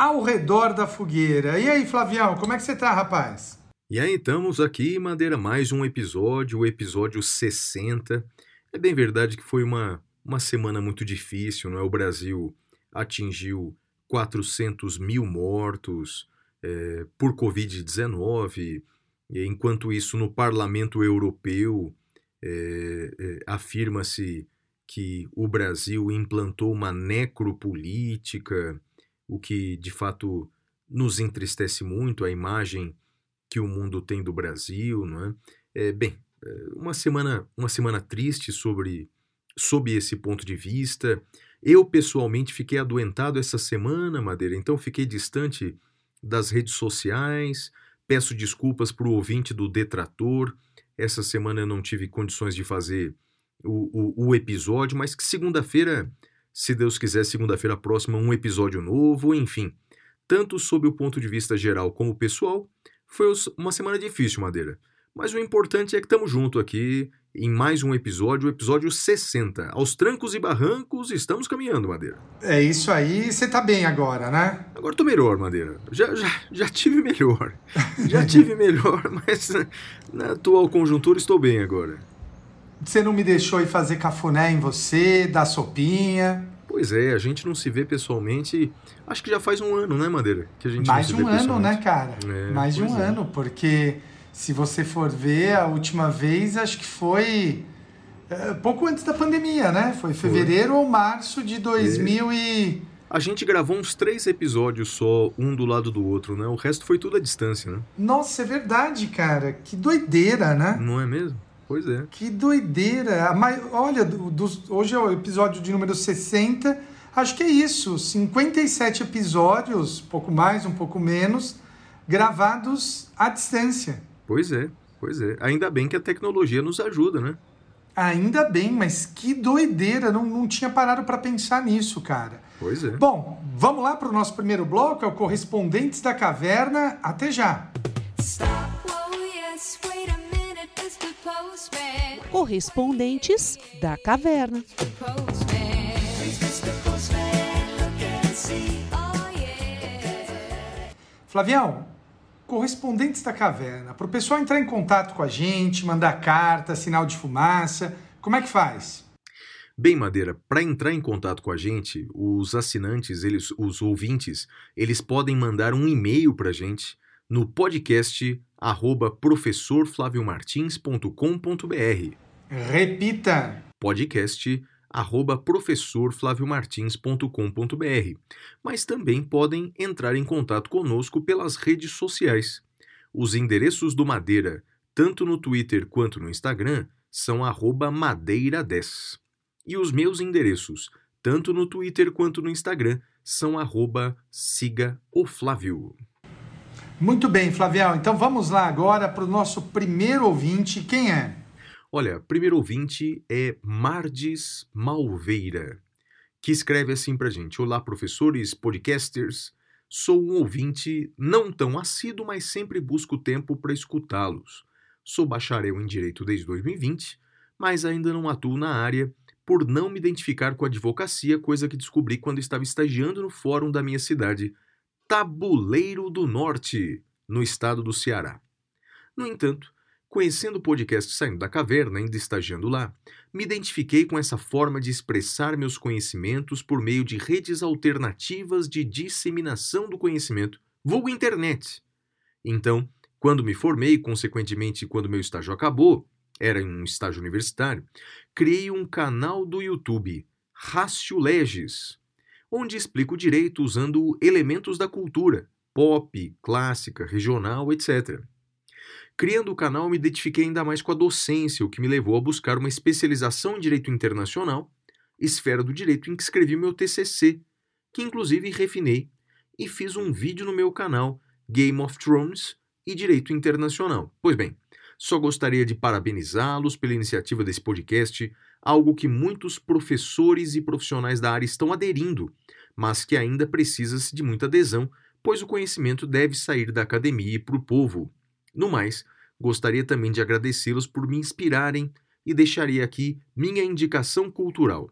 ao redor da fogueira. E aí, Flavião, como é que você tá, rapaz? E aí, estamos aqui, Madeira, mais um episódio, o episódio 60. É bem verdade que foi uma, uma semana muito difícil, não é? O Brasil atingiu 400 mil mortos é, por Covid-19, e enquanto isso, no Parlamento Europeu, é, é, afirma-se que o Brasil implantou uma necropolítica, o que de fato nos entristece muito, a imagem que o mundo tem do Brasil, não é? é bem, é, uma semana, uma semana triste sobre, sob esse ponto de vista. Eu pessoalmente fiquei adoentado essa semana, Madeira, então fiquei distante das redes sociais. Peço desculpas para o ouvinte do Detrator. Essa semana eu não tive condições de fazer o, o, o episódio, mas que segunda-feira, se Deus quiser, segunda-feira próxima, um episódio novo, enfim. Tanto sob o ponto de vista geral como pessoal, foi uma semana difícil, Madeira. Mas o importante é que estamos juntos aqui em mais um episódio, o episódio 60. Aos trancos e barrancos, estamos caminhando, Madeira. É isso aí, você tá bem agora, né? Agora tô melhor, Madeira. Já, já, já tive melhor. Já tive melhor, mas na atual conjuntura estou bem agora. Você não me deixou ir fazer cafuné em você, dar sopinha. Pois é, a gente não se vê pessoalmente. Acho que já faz um ano, né, Madeira? Que a gente Mais de um ano, né, cara? É, Mais de um é. ano, porque se você for ver, a última vez acho que foi é, pouco antes da pandemia, né? Foi fevereiro ou março de 2000 e... A gente gravou uns três episódios só, um do lado do outro, né? O resto foi tudo à distância, né? Nossa, é verdade, cara. Que doideira, né? Não é mesmo? Pois é. Que doideira. A mai- Olha, dos- hoje é o episódio de número 60. Acho que é isso. 57 episódios, pouco mais, um pouco menos, gravados à distância. Pois é, pois é. Ainda bem que a tecnologia nos ajuda, né? Ainda bem, mas que doideira. Não, não tinha parado para pensar nisso, cara. Pois é. Bom, vamos lá para o nosso primeiro bloco, é o Correspondentes da Caverna. Até já. Stop, oh yes, wait a. Correspondentes da Caverna. Flavião, correspondentes da caverna, para o pessoal entrar em contato com a gente, mandar carta, sinal de fumaça, como é que faz? Bem, Madeira, para entrar em contato com a gente, os assinantes, eles, os ouvintes, eles podem mandar um e-mail para a gente no podcast arroba professorflaviomartins.com.br Repita! podcast arroba professorflaviomartins.com.br mas também podem entrar em contato conosco pelas redes sociais. Os endereços do Madeira, tanto no Twitter quanto no Instagram, são arroba madeira10. E os meus endereços, tanto no Twitter quanto no Instagram, são arroba siga o Flávio. Muito bem, Flavião, então vamos lá agora para o nosso primeiro ouvinte. Quem é? Olha, primeiro ouvinte é Mardes Malveira, que escreve assim pra gente: Olá, professores, podcasters. Sou um ouvinte não tão assíduo, mas sempre busco tempo para escutá-los. Sou bacharel em Direito desde 2020, mas ainda não atuo na área por não me identificar com a advocacia, coisa que descobri quando estava estagiando no fórum da minha cidade, Tabuleiro do Norte, no estado do Ceará. No entanto, Conhecendo o podcast Saindo da Caverna, ainda estagiando lá, me identifiquei com essa forma de expressar meus conhecimentos por meio de redes alternativas de disseminação do conhecimento, vulgo internet. Então, quando me formei, consequentemente quando meu estágio acabou, era um estágio universitário, criei um canal do YouTube, Rácio Legis, onde explico direito usando elementos da cultura, pop, clássica, regional, etc. Criando o canal, me identifiquei ainda mais com a docência, o que me levou a buscar uma especialização em Direito Internacional, esfera do direito em que escrevi meu TCC, que inclusive refinei e fiz um vídeo no meu canal Game of Thrones e Direito Internacional. Pois bem, só gostaria de parabenizá-los pela iniciativa desse podcast, algo que muitos professores e profissionais da área estão aderindo, mas que ainda precisa-se de muita adesão, pois o conhecimento deve sair da academia e para o povo. No mais, gostaria também de agradecê-los por me inspirarem e deixaria aqui minha indicação cultural.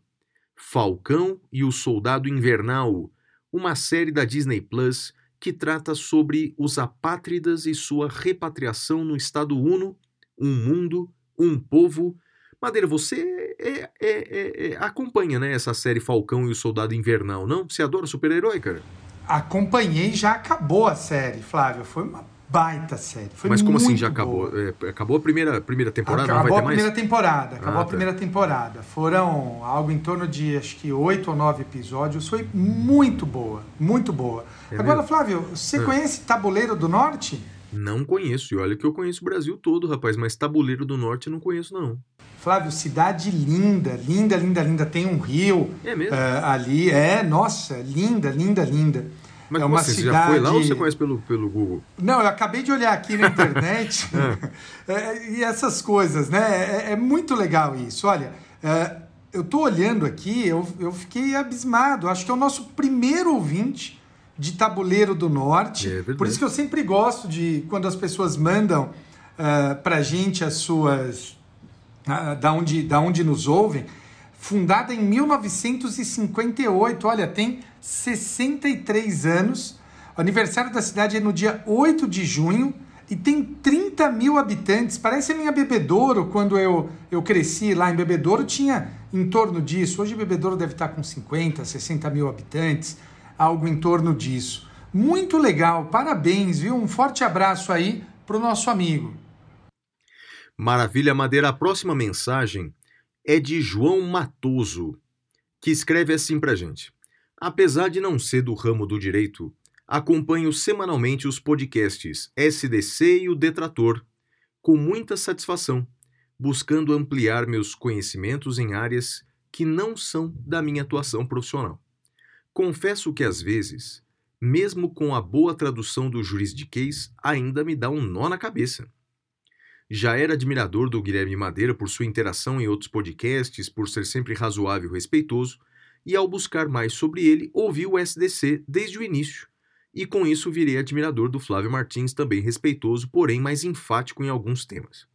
Falcão e o Soldado Invernal, uma série da Disney Plus que trata sobre os apátridas e sua repatriação no Estado Uno, um mundo, um povo. Madeira, você é, é, é, é, acompanha né, essa série Falcão e o Soldado Invernal, não? Você adora super-herói, cara? Acompanhei, já acabou a série, Flávio. Foi uma baita série. Foi Mas como assim já acabou? É, acabou a primeira, primeira temporada? Acabou não vai a ter mais? primeira temporada. Acabou Ah, a tá. primeira temporada. Foram algo em torno de acho que oito ou nove episódios. Foi muito boa, muito boa. É Agora, mesmo? Flávio, você Ah. conhece Tabuleiro do Norte? Não conheço. E olha que eu conheço o Brasil todo, rapaz. Mas Tabuleiro do Norte eu não conheço, não. Flávio, cidade linda, linda, linda, linda. Tem um rio É mesmo? ah, ali. É, nossa, linda, linda, linda. Mas é uma assim? Você cidade. já foi lá ou você conhece pelo, pelo Google? Não, eu acabei de olhar aqui na internet É, e essas coisas, né? É, é muito legal isso. Olha, é, eu tô olhando aqui, eu, eu fiquei abismado. Acho que é o nosso primeiro ouvinte de Tabuleiro do Norte. É verdade. Por isso que eu sempre gosto de quando as pessoas mandam uh, pra gente as suas. Ah, da, onde, da onde nos ouvem. Fundada em 1958, olha, tem 63 anos. O aniversário da cidade é no dia 8 de junho e tem 30 mil habitantes. Parece a minha Bebedouro, quando eu, eu cresci lá em Bebedouro, tinha em torno disso. Hoje Bebedouro deve estar com 50, 60 mil habitantes, algo em torno disso. Muito legal, parabéns, viu? Um forte abraço aí pro nosso amigo. Maravilha, Madeira. A próxima mensagem é de João Matoso, que escreve assim pra gente. Apesar de não ser do ramo do direito, acompanho semanalmente os podcasts SDC e o Detrator com muita satisfação, buscando ampliar meus conhecimentos em áreas que não são da minha atuação profissional. Confesso que às vezes, mesmo com a boa tradução do juridiquês, ainda me dá um nó na cabeça. Já era admirador do Guilherme Madeira por sua interação em outros podcasts, por ser sempre razoável e respeitoso, e ao buscar mais sobre ele, ouvi o SDC desde o início, e com isso virei admirador do Flávio Martins, também respeitoso, porém mais enfático em alguns temas.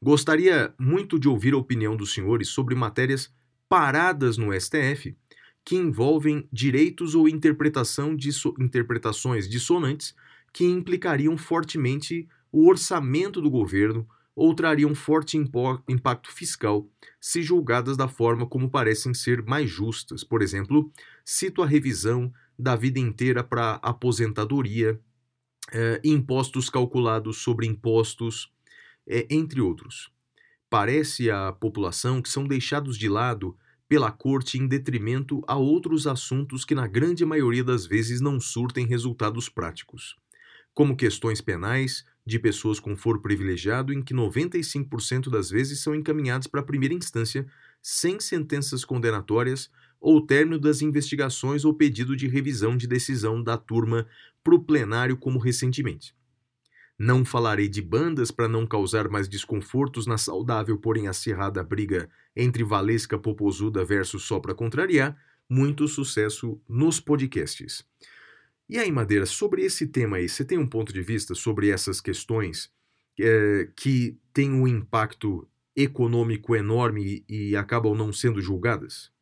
Gostaria muito de ouvir a opinião dos senhores sobre matérias paradas no STF que envolvem direitos ou interpretação disso- interpretações dissonantes que implicariam fortemente o orçamento do governo ou trariam forte impacto fiscal se julgadas da forma como parecem ser mais justas. Por exemplo, cito a revisão da vida inteira para aposentadoria, eh, impostos calculados sobre impostos, eh, entre outros. Parece à população que são deixados de lado pela corte em detrimento a outros assuntos que, na grande maioria das vezes, não surtem resultados práticos, como questões penais de pessoas com foro privilegiado, em que 95% das vezes são encaminhados para a primeira instância sem sentenças condenatórias ou término das investigações ou pedido de revisão de decisão da turma para o plenário, como recentemente. Não falarei de bandas para não causar mais desconfortos na saudável, porém acirrada briga entre Valesca Popozuda versus Só para Contrariar. Muito sucesso nos podcasts. E aí, Madeira, sobre esse tema aí, você tem um ponto de vista sobre essas questões eh, que têm um impacto econômico enorme e, acabam não sendo julgadas?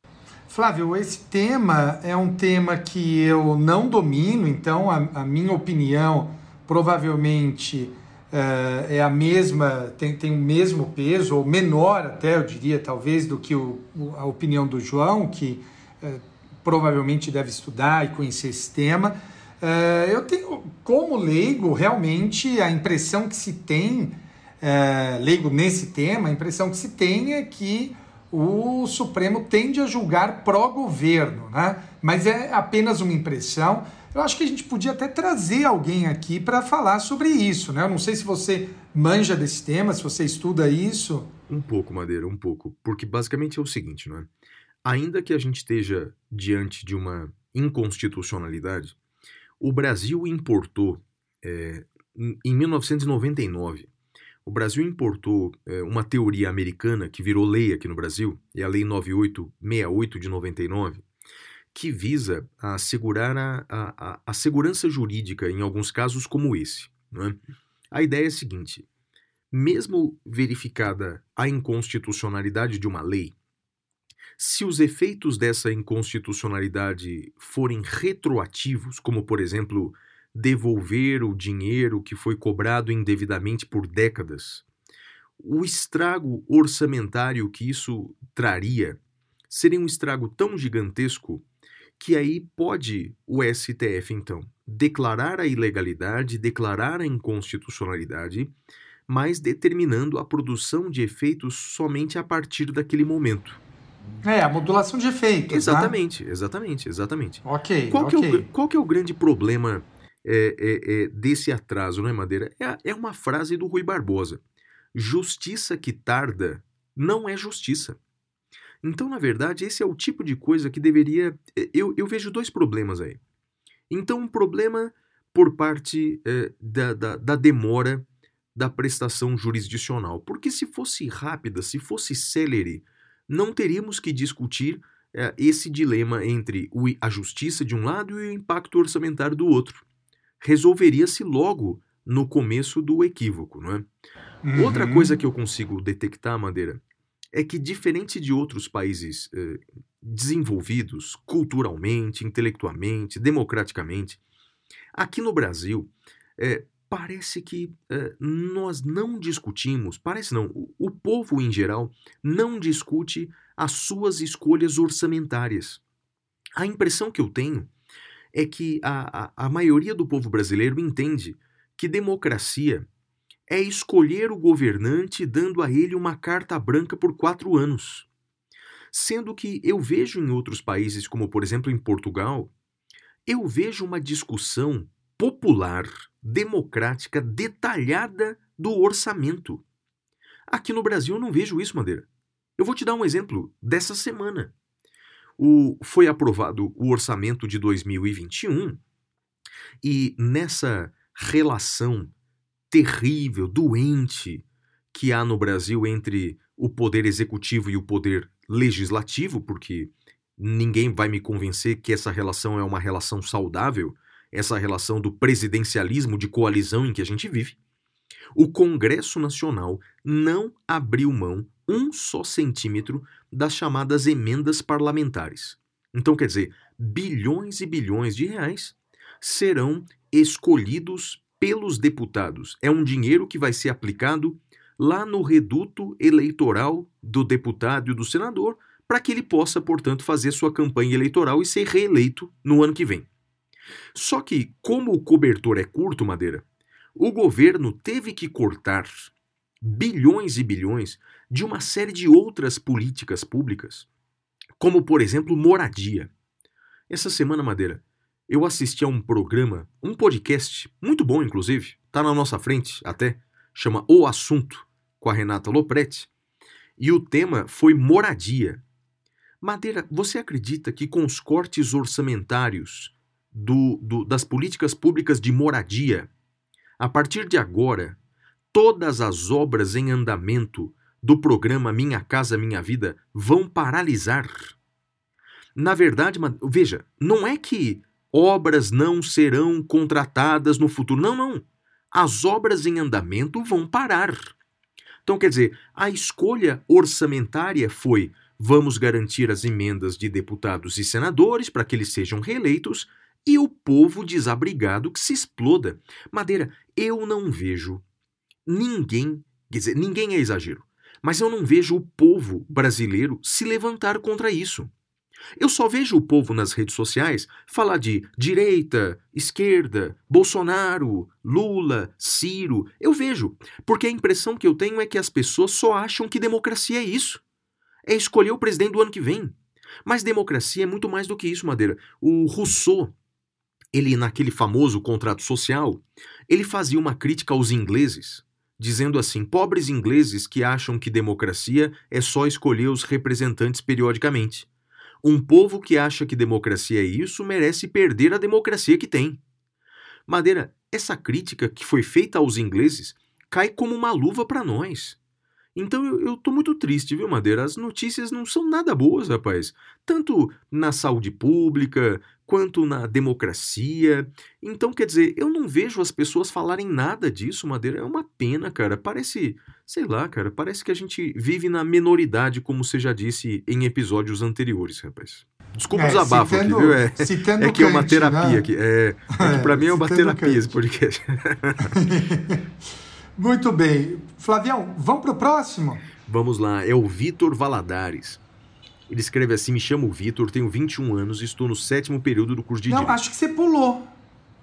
Flávio, esse tema é um tema que eu não domino, então a, a minha opinião provavelmente eh, é a mesma, tem, tem o mesmo peso, ou menor até, eu diria, talvez, do que o, a opinião do João, que eh, provavelmente deve estudar e conhecer esse tema. Eh, eu tenho, como leigo, realmente a impressão que se tem, eh, leigo nesse tema, a impressão que se tem é que o Supremo tende a julgar pró-governo, né? Mas é apenas uma impressão. Eu acho que a gente podia até trazer alguém aqui para falar sobre isso, né? Eu não sei se você manja desse tema, se você estuda isso. Um pouco, Madeira, um pouco. Porque basicamente é o seguinte, não é? Ainda que a gente esteja diante de uma inconstitucionalidade, o Brasil importou, é, em em 1999, o Brasil importou é, uma teoria americana que virou lei aqui no Brasil, é a Lei 9868 de 99, que visa assegurar a, a, a- segurança jurídica em alguns casos como esse. não é? A ideia é a seguinte: mesmo verificada a inconstitucionalidade de uma lei, se os efeitos dessa inconstitucionalidade forem retroativos, como por exemplo devolver o dinheiro que foi cobrado indevidamente por décadas, o estrago orçamentário que isso traria seria um estrago tão gigantesco que aí pode o STF então declarar a ilegalidade, declarar a inconstitucionalidade, mas determinando a produção de efeitos somente a partir daquele momento. É, a modulação de efeitos. Exatamente, exatamente, exatamente. Né? Ok, Qual, que é o, qual que é o grande problema é, é, é, desse atraso, não é, Madeira? É, é uma frase do Rui Barbosa. Justiça que tarda não é justiça. Então, na verdade, esse é o tipo de coisa que deveria. é, Eu, eu vejo dois problemas aí. Então, um problema por parte da, da, da demora da prestação jurisdicional. Porque se fosse rápida, se fosse célere, não teríamos que discutir é, esse dilema entre a justiça de um lado e o impacto orçamentário do outro. Resolveria-se logo no começo do equívoco, não é? Outra Uhum. coisa que eu consigo detectar, Madeira, é que diferente de outros países eh, desenvolvidos culturalmente, intelectualmente, democraticamente, aqui no Brasil eh, parece que eh, nós não discutimos, parece não, o, o povo em geral não discute as suas escolhas orçamentárias. A impressão que eu tenho é que a, a, a maioria do povo brasileiro entende que democracia é escolher o governante dando a ele uma carta branca por quatro anos. Sendo que eu vejo em outros países, como por exemplo em Portugal, eu vejo uma discussão popular, democrática, detalhada do orçamento. Aqui no Brasil eu não vejo isso, Madeira. Eu vou te dar um exemplo dessa semana. O, foi aprovado o orçamento de 2021 e nessa relação terrível, doente que há no Brasil entre o poder executivo e o poder legislativo, porque ninguém vai me convencer que essa relação é uma relação saudável, essa relação do presidencialismo de coalizão em que a gente vive. O Congresso Nacional não abriu mão um só centímetro das chamadas emendas parlamentares. Então, quer dizer, bilhões e bilhões de reais serão escolhidos pelos deputados. É um dinheiro que vai ser aplicado lá no reduto eleitoral do deputado e do senador, para que ele possa, portanto, fazer sua campanha eleitoral e ser reeleito no ano que vem. Só que, como o cobertor é curto, Madeira, o governo teve que cortar bilhões e bilhões de uma série de outras políticas públicas, como, por exemplo, moradia. Essa semana, Madeira, eu assisti a um programa, um podcast, muito bom, inclusive, tá na nossa frente até, chama O Assunto, com a Renata Lopretti, e o tema foi moradia. Madeira, você acredita que com os cortes orçamentários do, do- das políticas públicas de moradia, a partir de agora, todas as obras em andamento do programa Minha Casa Minha Vida vão paralisar? Na verdade, veja, não é que obras não serão contratadas no futuro. Não, não. As obras em andamento vão parar. Então, quer dizer, a escolha orçamentária foi: vamos garantir as emendas de deputados e senadores para que eles sejam reeleitos e o povo desabrigado que se exploda. Madeira, eu não vejo ninguém, quer dizer, ninguém é exagero, mas eu não vejo o povo brasileiro se levantar contra isso. Eu só vejo o povo nas redes sociais falar de direita, esquerda, Bolsonaro, Lula, Ciro. Eu vejo, porque a impressão que eu tenho é que as pessoas só acham que democracia é isso. É escolher o presidente do ano que vem. Mas democracia é muito mais do que isso, Madeira. O Rousseau, ele naquele famoso contrato social, ele fazia uma crítica aos ingleses, dizendo assim: pobres ingleses que acham que democracia é só escolher os representantes periodicamente. Um povo que acha que democracia é isso merece perder a democracia que tem. Madeira, essa crítica que foi feita aos ingleses cai como uma luva para nós. Então eu, eu tô muito triste, viu, Madeira? As notícias não são nada boas, rapaz. Tanto na saúde pública, quanto na democracia. Então, quer dizer, eu não vejo as pessoas falarem nada disso, Madeira. É uma pena, cara. Parece, sei lá, cara, parece que a gente vive na minoridade, como você já disse em episódios anteriores, rapaz. Desculpa É, o desabafo aqui, viu? É, é que é uma Kant, terapia né? aqui. É, é que pra mim é uma terapia esse podcast. Muito bem. Flavião, vamos pro próximo? Vamos lá, é o Vitor Valadares. Ele escreve assim: Me chamo Vitor, tenho 21 anos e estou no sétimo período do curso de Não, Direito. acho que você pulou.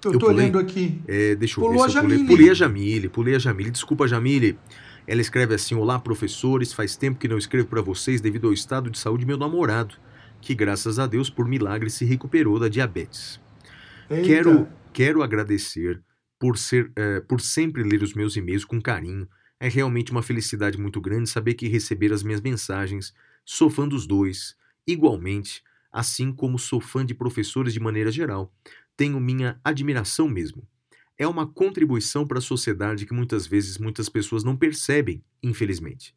Eu, Eu tô pulei? olhando aqui. É, deixa eu Pulou ver se a eu pulei. Jamile. Pulei a Jamile, pulei a Jamile. Desculpa, Jamile. Ela escreve assim: Olá, professores. Faz tempo que não escrevo para vocês devido ao estado de saúde de meu namorado, que graças a Deus, por milagre, se recuperou da diabetes. Eita. Quero, quero agradecer por, ser, eh, por sempre ler os meus e-mails com carinho. É realmente uma felicidade muito grande saber que receber as minhas mensagens. Sou fã dos dois, igualmente, assim como sou fã de professores de maneira geral. Tenho minha admiração mesmo. É uma contribuição para a sociedade que muitas vezes muitas pessoas não percebem, infelizmente.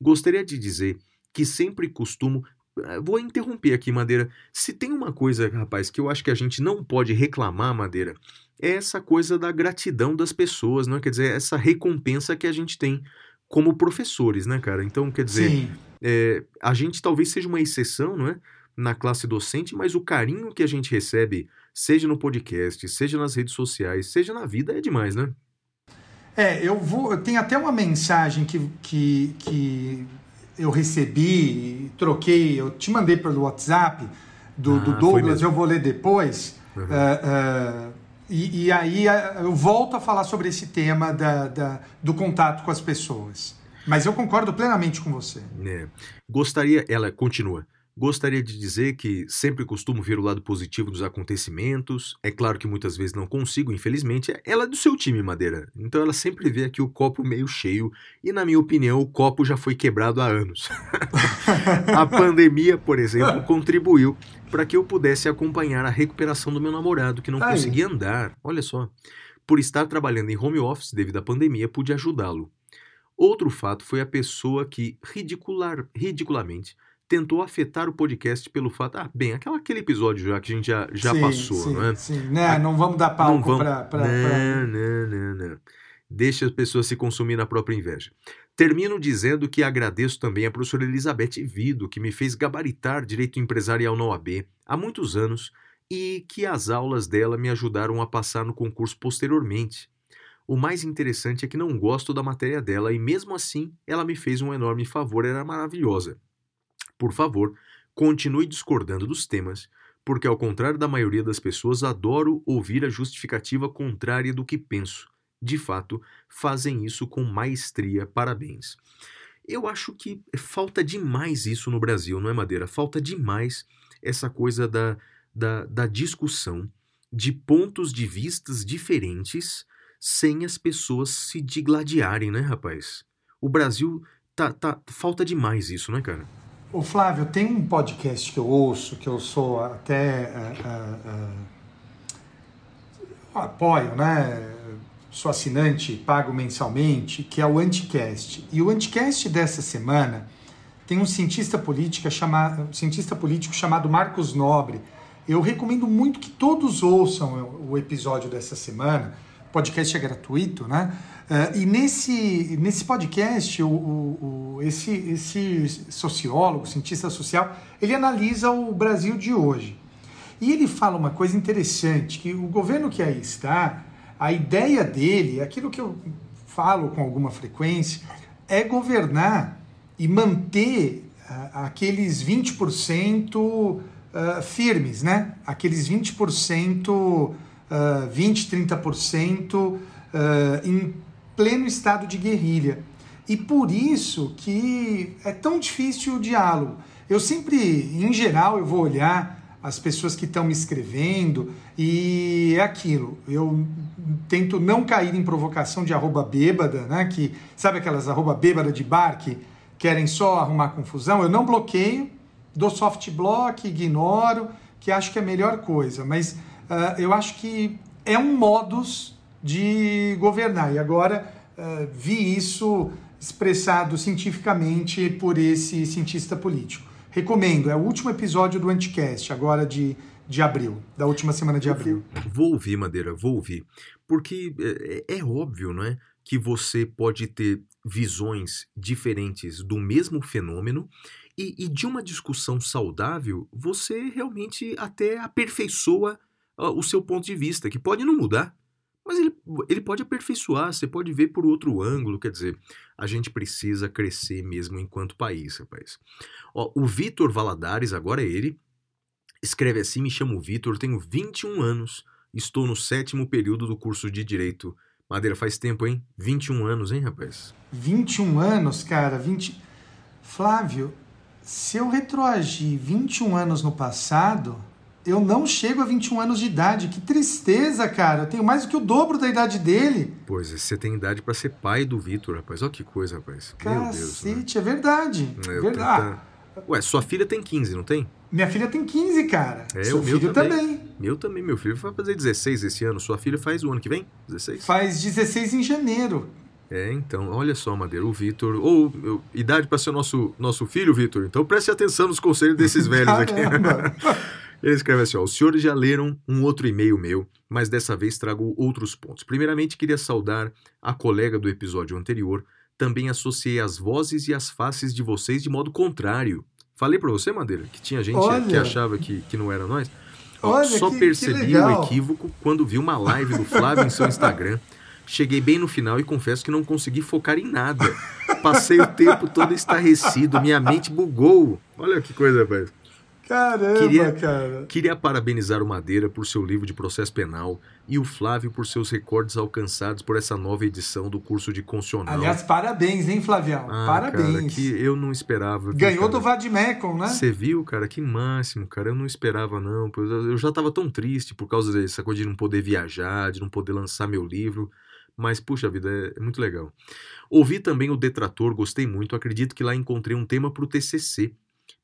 Gostaria de dizer que sempre costumo. Eh, Vou interromper aqui, Madeira. Se tem uma coisa, rapaz, que eu acho que a gente não pode reclamar, Madeira, é essa coisa da gratidão das pessoas, não é? Quer dizer, essa recompensa que a gente tem como professores, né, cara? Então, quer dizer, é, a gente talvez seja uma exceção, não é? Na classe docente, mas o carinho que a gente recebe, seja no podcast, seja nas redes sociais, seja na vida, é demais, né? É, eu vou. Tenho até uma mensagem que, que, que eu recebi, troquei, eu te mandei pelo WhatsApp do, Ah, do Douglas, eu vou ler depois. Uhum. Ah, ah, e, e aí ah, eu volto a falar sobre esse tema da, da- do contato com as pessoas. Mas eu concordo plenamente com você. É. Gostaria, ela continua. Gostaria de dizer que sempre costumo ver o lado positivo dos acontecimentos. É claro que muitas vezes não consigo, infelizmente. Ela é do seu time, Madeira. Então ela sempre vê aqui o copo meio cheio. E, na minha opinião, o copo já foi quebrado há anos. a pandemia, por exemplo, contribuiu para que eu pudesse acompanhar a recuperação do meu namorado, que não Aí. conseguia andar. Olha só. Por estar trabalhando em home office devido à pandemia, pude ajudá-lo. Outro fato foi a pessoa que ridicular, ridiculamente tentou afetar o podcast pelo fato. Ah, bem, aquela, aquele episódio já que a gente já, já Sim, passou, sim, não é? Sim, né? Não vamos dar palco vamos- para. pra- Não, não, não, não. Deixa as pessoas se consumir na própria inveja. Termino dizendo que agradeço também à professora Elizabeth Vido, que me fez gabaritar direito empresarial na OAB há muitos anos e que as aulas dela me ajudaram a passar no concurso posteriormente. O mais interessante é que não gosto da matéria dela e, mesmo assim, ela me fez um enorme favor, era maravilhosa. Por favor, continue discordando dos temas, porque, ao contrário da maioria das pessoas, adoro ouvir a justificativa contrária do que penso. De fato, fazem isso com maestria. Parabéns. Eu acho que falta demais isso no Brasil, não é, Madeira? Falta demais essa coisa da, da, da discussão de pontos de vistas diferentes sem as pessoas se digladiarem, né, rapaz? O Brasil tá, tá falta demais isso, né, cara? Ô Flávio, tem um podcast que eu ouço, que eu sou até. ah, ah, ah, apoio, né? Sou assinante, pago mensalmente, que é o Anticast. E o Anticast dessa semana tem um cientista, política chama, um cientista político chamado Marcos Nobre. Eu recomendo muito que todos ouçam o o episódio dessa semana. O podcast é gratuito, né? Eh, e nesse, nesse podcast, o, o- o- esse, esse sociólogo, cientista social, ele analisa o Brasil de hoje. E ele fala uma coisa interessante, que o governo que aí está, a ideia dele, aquilo que eu falo com alguma frequência, é governar e manter ah, aqueles 20% ah, firmes, né? Aqueles 20%, ah, 20, 30% ah, em pleno estado de guerrilha. E por isso que é tão difícil o diálogo. Eu sempre, em geral, eu vou olhar as pessoas que estão me escrevendo e é aquilo. Eu tento não cair em provocação de arroba bêbada, né? Que sabe aquelas arroba bêbada de bar que querem só arrumar confusão? Eu não bloqueio, dou soft block, ignoro, que acho que é a melhor coisa. Mas ah, eu acho que é um modus de governar. E agora eh, vi isso expressado cientificamente por esse cientista político. Recomendo, é o último episódio do Anticast, agora de, de abril, da última semana de abril. Vou ouvir, Madeira, vou ouvir. Porque é, é óbvio, não é? Que você pode ter visões diferentes do mesmo fenômeno e, e de uma discussão saudável, você realmente até aperfeiçoa ah, o seu ponto de vista, que pode não mudar, mas ele, ele pode aperfeiçoar, você pode ver por outro ângulo, quer dizer, a gente precisa crescer mesmo enquanto país, rapaz. Ó, o Vitor Valadares, agora é ele, escreve assim, me chamo Vitor, tenho 21 anos, estou no sétimo período do curso de Direito. Madeira, faz tempo, hein? 21 anos, hein, rapaz? 21 anos, cara, 20. Flávio, se eu retroagir 21 anos no passado, eu não chego a 21 anos de idade. Que tristeza, cara. Eu tenho mais do que o dobro da idade dele. Pois é, você tem idade pra ser pai do Vitor, rapaz. Olha que coisa, rapaz. Meu Deus. né? Cacete, é verdade. Eu verdade. tenta- Ué, sua filha tem 15, não tem? Minha filha tem 15, cara. É, Seu o meu filho também. também. Meu também, meu filho vai fazer 16 esse ano. Sua filha faz o ano que vem? 16? Faz 16 em janeiro. É, então, olha só, Madeira, o Vitor. Ou eu- idade para ser nosso, nosso filho, Vitor. Então preste atenção nos conselhos desses velhos aqui. Ele escreve assim: ó, os senhores já leram um outro e-mail meu, mas dessa vez trago outros pontos. Primeiramente, queria saudar a colega do episódio anterior. Também associei as vozes e as faces de vocês de modo contrário. Falei pra você, Madeira, que tinha gente Olha. que achava que, que não era nós. Ó, Olha, Só que- que percebi o legal. equívoco quando vi uma live do Flávio em seu Instagram. Cheguei bem no final e confesso que não consegui focar em nada. Passei o tempo todo estarrecido, minha mente bugou. Olha que coisa, rapaz. Caramba, Queria- cara. Queria parabenizar o Madeira por seu livro de processo penal e o Flávio por seus recordes alcançados por essa nova edição do curso de constitucional. Aliás, parabéns, hein, Flavião? ah, parabéns. Cara, que eu não esperava. Ganhou cara? do Vadimecum, né? Você viu, cara? Que máximo, cara. Eu não esperava, não. eu já tava tão triste por causa dessa coisa de não poder viajar, de não poder lançar meu livro. Mas, puxa vida, é, é muito legal. Ouvi também o Detrator, gostei muito. Acredito que lá encontrei um tema para o TCC.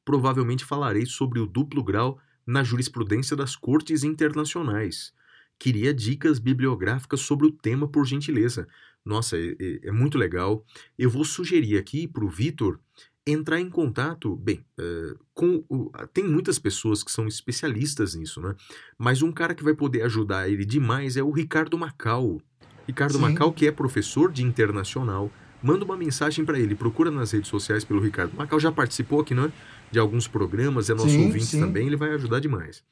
Provavelmente falarei sobre o duplo grau na jurisprudência das cortes internacionais. Queria dicas bibliográficas sobre o tema, por gentileza. Nossa, é, é- é muito legal. Eu vou sugerir aqui para o Vitor entrar em contato, bem, eh, com o- tem muitas pessoas que são especialistas nisso, né? Mas um cara que vai poder ajudar ele demais é o Ricardo Macau. Ricardo Sim. Macau, que é professor de internacional, manda uma mensagem para ele, procura nas redes sociais pelo Ricardo Macau, já participou aqui, né? De alguns programas, é nosso Sim, ouvinte sim. também, ele vai ajudar demais.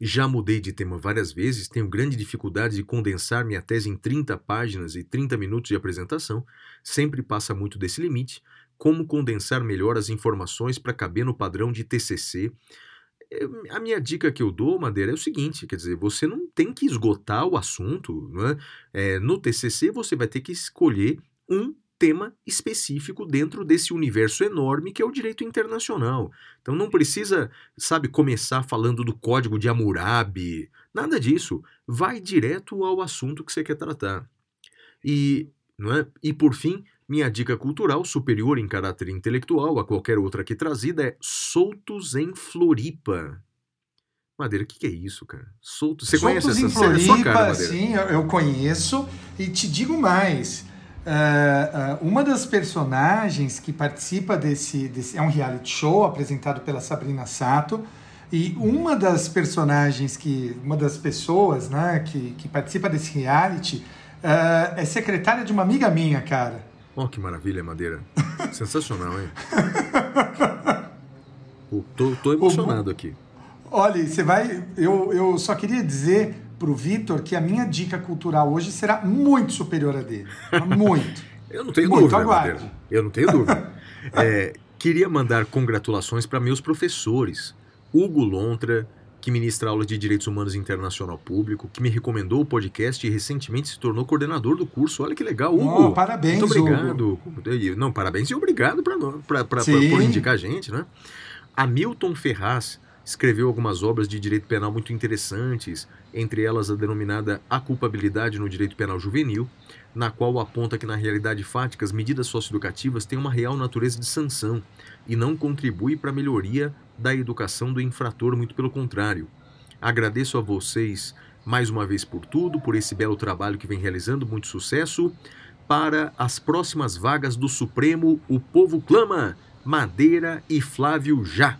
Já mudei de tema várias vezes, tenho grande dificuldade de condensar minha tese em 30 páginas e 30 minutos de apresentação, sempre passa muito desse limite. Como condensar melhor as informações para caber no padrão de TCC? Eu- A minha dica que eu dou, Madeira, é o seguinte: quer dizer, você não tem que esgotar o assunto. É? É, no TCC, você vai ter que escolher um tema específico dentro desse universo enorme que é o direito internacional. Então não precisa, sabe, começar falando do código de Hammurabi, nada disso. Vai direto ao assunto que você quer tratar. E, não é? e por fim, minha dica cultural superior em caráter intelectual a qualquer outra aqui trazida é Soltos em Floripa. Madeira, o que, que é isso, cara? Soltos. Você conhece Soltos essa em série? É Floripa, sua cara, Madeira. sim, eu, eu conheço. E te digo mais. Ah, uma das personagens que participa desse, desse. É um reality show apresentado pela Sabrina Sato. E uma das personagens que. Uma das pessoas né, que, que participa desse reality ah, é secretária de uma amiga minha, cara. Ó, que maravilha, Madeira. Sensacional, hein? Pô, tô, tô emocionado aqui. Olha, você vai. Eu, eu só queria dizer pro Vitor que a minha dica cultural hoje será muito superior à dele. Muito. Eu não tenho Muito dúvida, aguarde. Eu não tenho dúvida. É, queria mandar congratulações para meus professores. Hugo Lontra, que ministra aula de Direitos Humanos Internacional Público, que me recomendou o podcast e recentemente se tornou coordenador do curso. Olha que legal, Hugo. Oh, parabéns, Muito obrigado. E, Não, parabéns e obrigado pra, pra, pra, pra- por indicar a gente, né? Hamilton Ferraz escreveu algumas obras de direito penal muito interessantes, entre elas a denominada A Culpabilidade no Direito Penal Juvenil, na qual aponta que na realidade fática as medidas socioeducativas têm uma real natureza de sanção e não contribui para a melhoria da educação do infrator, muito pelo contrário. Agradeço a vocês mais uma vez por tudo, por esse belo trabalho que vem realizando, muito sucesso. Para as próximas vagas do Supremo, o povo clama Madeira e Flávio já.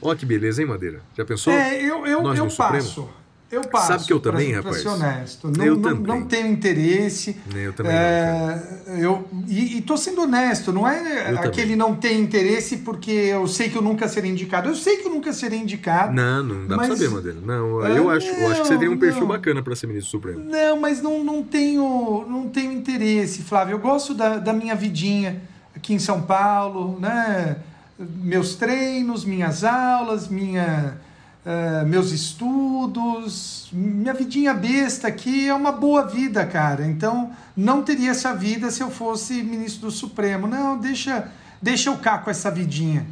Ó que beleza, hein, Madeira? Já pensou? É, eu, eu, Nós eu no Supremo? passo. Eu passo. Sabe que eu pra- também, pra rapaz? ser honesto. Não, Eu não, também. não tenho interesse. Nem eu também não. É, eu, e, e tô sendo honesto, não é Eu aquele também. não tem interesse porque eu sei que eu nunca serei indicado. Eu sei que eu nunca serei indicado. Não, não dá Mas- pra saber, Madeira. Não, Ah, eu acho, eu acho que você tem um perfil não. bacana pra ser ministro Supremo. Não, mas não, não, tenho, não tenho interesse, Flávio. Eu gosto da, da minha vidinha aqui em São Paulo, né? Meus treinos, minhas aulas, minha, eh, meus estudos, minha vidinha besta aqui é uma boa vida, cara. Então, não teria essa vida se eu fosse ministro do Supremo. Não, deixa, deixa eu cá com essa vidinha.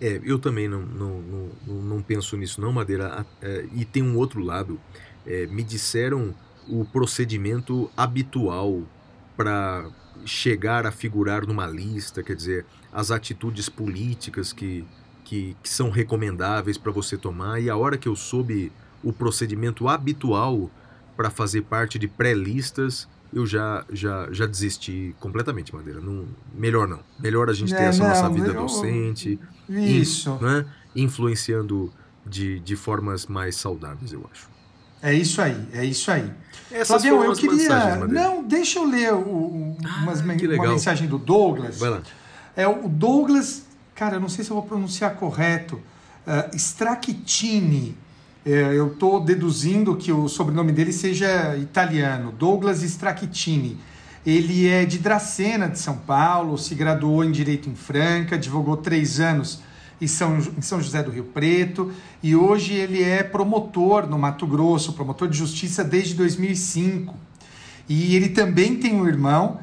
É, eu também não, não, não, não- penso nisso, não, Madeira. É, e tem um outro lado. É, me disseram o procedimento habitual para chegar a figurar numa lista, quer dizer, as atitudes políticas que, que, que são recomendáveis para você tomar. E a hora que eu soube o procedimento habitual para fazer parte de pré-listas, eu já, já, já desisti completamente, Madeira. Não, melhor não. Melhor a gente ter É, essa nossa não, vida eu- docente Isso. né, influenciando de, de formas mais saudáveis, eu acho. É isso aí, é isso aí. Essas Flavião, eu queria. Não, deixa eu ler o- o- umas men- que uma mensagem do Douglas. Vai lá. É o Douglas, cara, eu não sei se eu vou pronunciar correto. Uh, Stracchini. É, eu estou deduzindo que o sobrenome dele seja italiano. Douglas Stracchini. Ele é de Dracena, de São Paulo, se graduou em Direito em Franca, advogou três anos em São, em São José do Rio Preto e hoje ele é promotor no Mato Grosso, promotor de justiça desde 2005. E ele também tem um irmão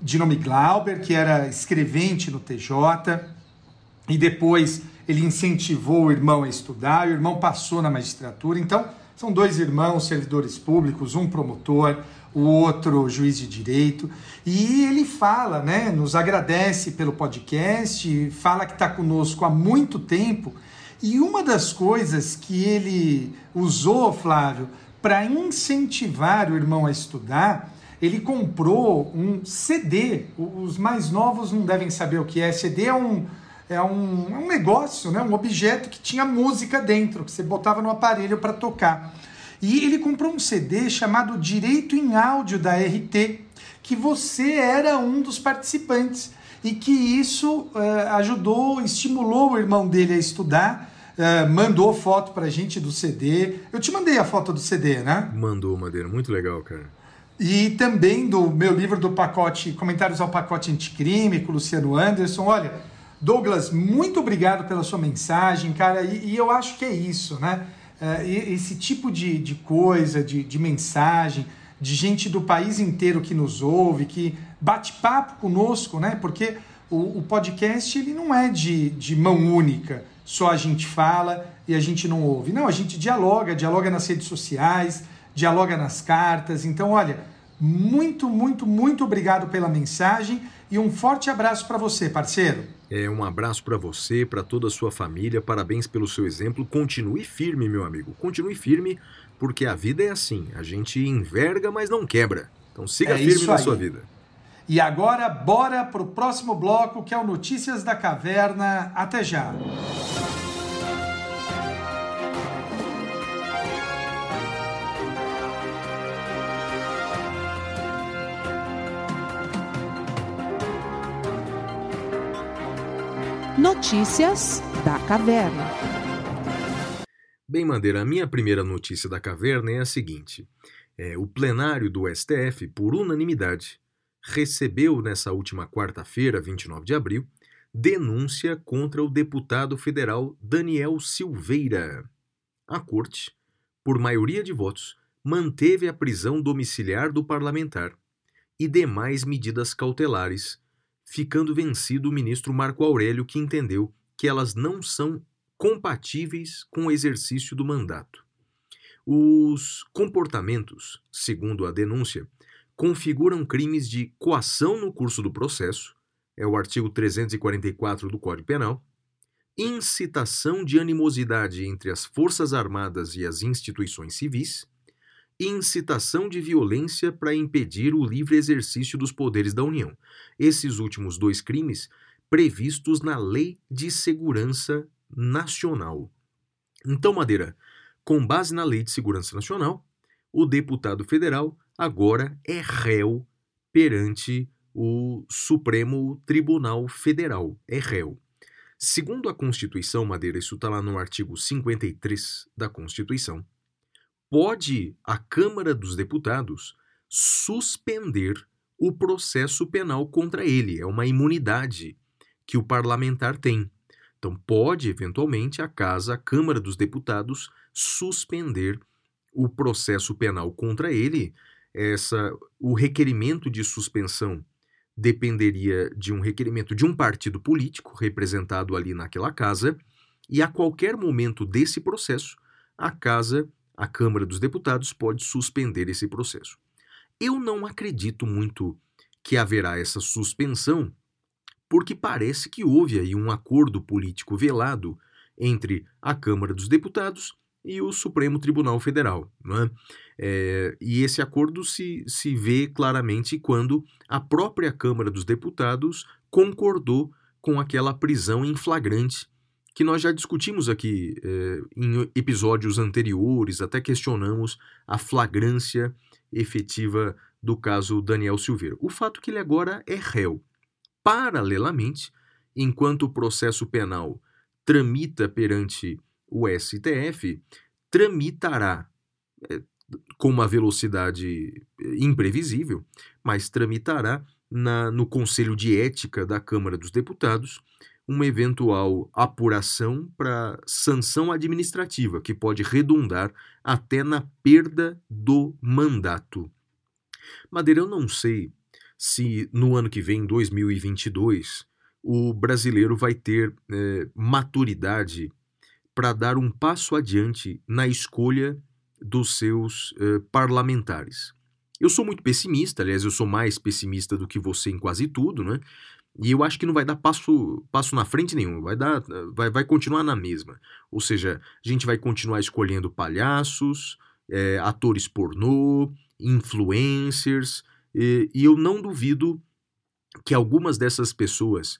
de nome Glauber, que era escrevente no TJ, e depois ele incentivou o irmão a estudar, e o irmão passou na magistratura. Então, são dois irmãos servidores públicos, um promotor, o outro juiz de direito. E ele fala, né, nos agradece pelo podcast, fala que está conosco há muito tempo. E uma das coisas que ele usou, Flávio, para incentivar o irmão a estudar, ele comprou um CD. Os mais novos não devem saber o que é. CD é um, é um, é um negócio, né? um objeto que tinha música dentro, que você botava no aparelho para tocar. E ele comprou um CD chamado Direito em Áudio da RT, que você era um dos participantes. E que isso eh, ajudou, estimulou o irmão dele a estudar, eh, mandou foto pra gente do CD. Eu te mandei a foto do CD, né? Mandou, Madeira. Muito legal, cara. E também do meu livro do pacote Comentários ao Pacote Anticrime, com o Luciano Anderson. Olha, Douglas, muito obrigado pela sua mensagem, cara. E, e eu acho que é isso, né? É, esse tipo de, de coisa, de, de mensagem, de gente do país inteiro que nos ouve, que bate papo conosco, né? Porque o, o podcast ele não é de, de mão única, só a gente fala e a gente não ouve. Não, a gente dialoga, dialoga nas redes sociais, dialoga nas cartas. Então, olha, muito, muito, muito obrigado pela mensagem e um forte abraço para você, parceiro. É, um abraço para você, para toda a sua família. Parabéns pelo seu exemplo. Continue firme, meu amigo. Continue firme, porque a vida é assim. A gente enverga, mas não quebra. Então siga É firme na aí. sua vida. E agora, bora pro próximo bloco, que é o Notícias da Caverna. Até já. Notícias da Caverna. Bem, Madeira, a minha primeira notícia da caverna é a seguinte: É, o plenário do STF, por unanimidade, recebeu nessa última quarta-feira, 29 de abril, denúncia contra o deputado federal Daniel Silveira. A corte, por maioria de votos, manteve a prisão domiciliar do parlamentar e demais medidas cautelares, ficando vencido o ministro Marco Aurélio, que entendeu que elas não são compatíveis com o exercício do mandato. Os comportamentos, segundo a denúncia, configuram crimes de coação no curso do processo, é o artigo 344 do Código Penal, incitação de animosidade entre as Forças Armadas e as instituições civis incitação de violência para impedir o livre exercício dos poderes da União. Esses últimos dois crimes previstos na Lei de Segurança Nacional. Então, Madeira, com base na Lei de Segurança Nacional, o deputado federal agora é réu perante o Supremo Tribunal Federal. É réu. Segundo a Constituição, Madeira, isso está lá no artigo 53 da Constituição, pode a Câmara dos Deputados suspender o processo penal contra ele. É uma imunidade que o parlamentar tem. Então, pode, eventualmente, a Casa, a Câmara dos Deputados, suspender o processo penal contra ele. Essa, o requerimento de suspensão dependeria de um requerimento de um partido político representado ali naquela casa, e a qualquer momento desse processo, a Casa, a Câmara dos Deputados, pode suspender esse processo. Eu não acredito muito que haverá essa suspensão, porque parece que houve aí um acordo político velado entre a Câmara dos Deputados e o Supremo Tribunal Federal. Não é? É, e esse acordo se, se vê claramente quando a própria Câmara dos Deputados concordou com aquela prisão em flagrante que nós já discutimos aqui é, em episódios anteriores, até questionamos a flagrância efetiva do caso Daniel Silveira. O fato é que ele agora é réu. Paralelamente, enquanto o processo penal tramita perante o STF, tramitará é, com uma velocidade imprevisível, mas tramitará na, no Conselho de Ética da Câmara dos Deputados uma eventual apuração para sanção administrativa, que pode redundar até na perda do mandato. Madeira, eu não sei se no ano que vem, 2022, o brasileiro vai ter é, maturidade para dar um passo adiante na escolha dos seus uh, parlamentares. Eu sou muito pessimista, aliás, eu sou mais pessimista do que você em quase tudo, né? E eu acho que não vai dar passo, passo na frente nenhum, vai, dar, vai, vai continuar na mesma. Ou seja, a gente vai continuar escolhendo palhaços, é, atores pornô, influencers, e, e eu não duvido que algumas dessas pessoas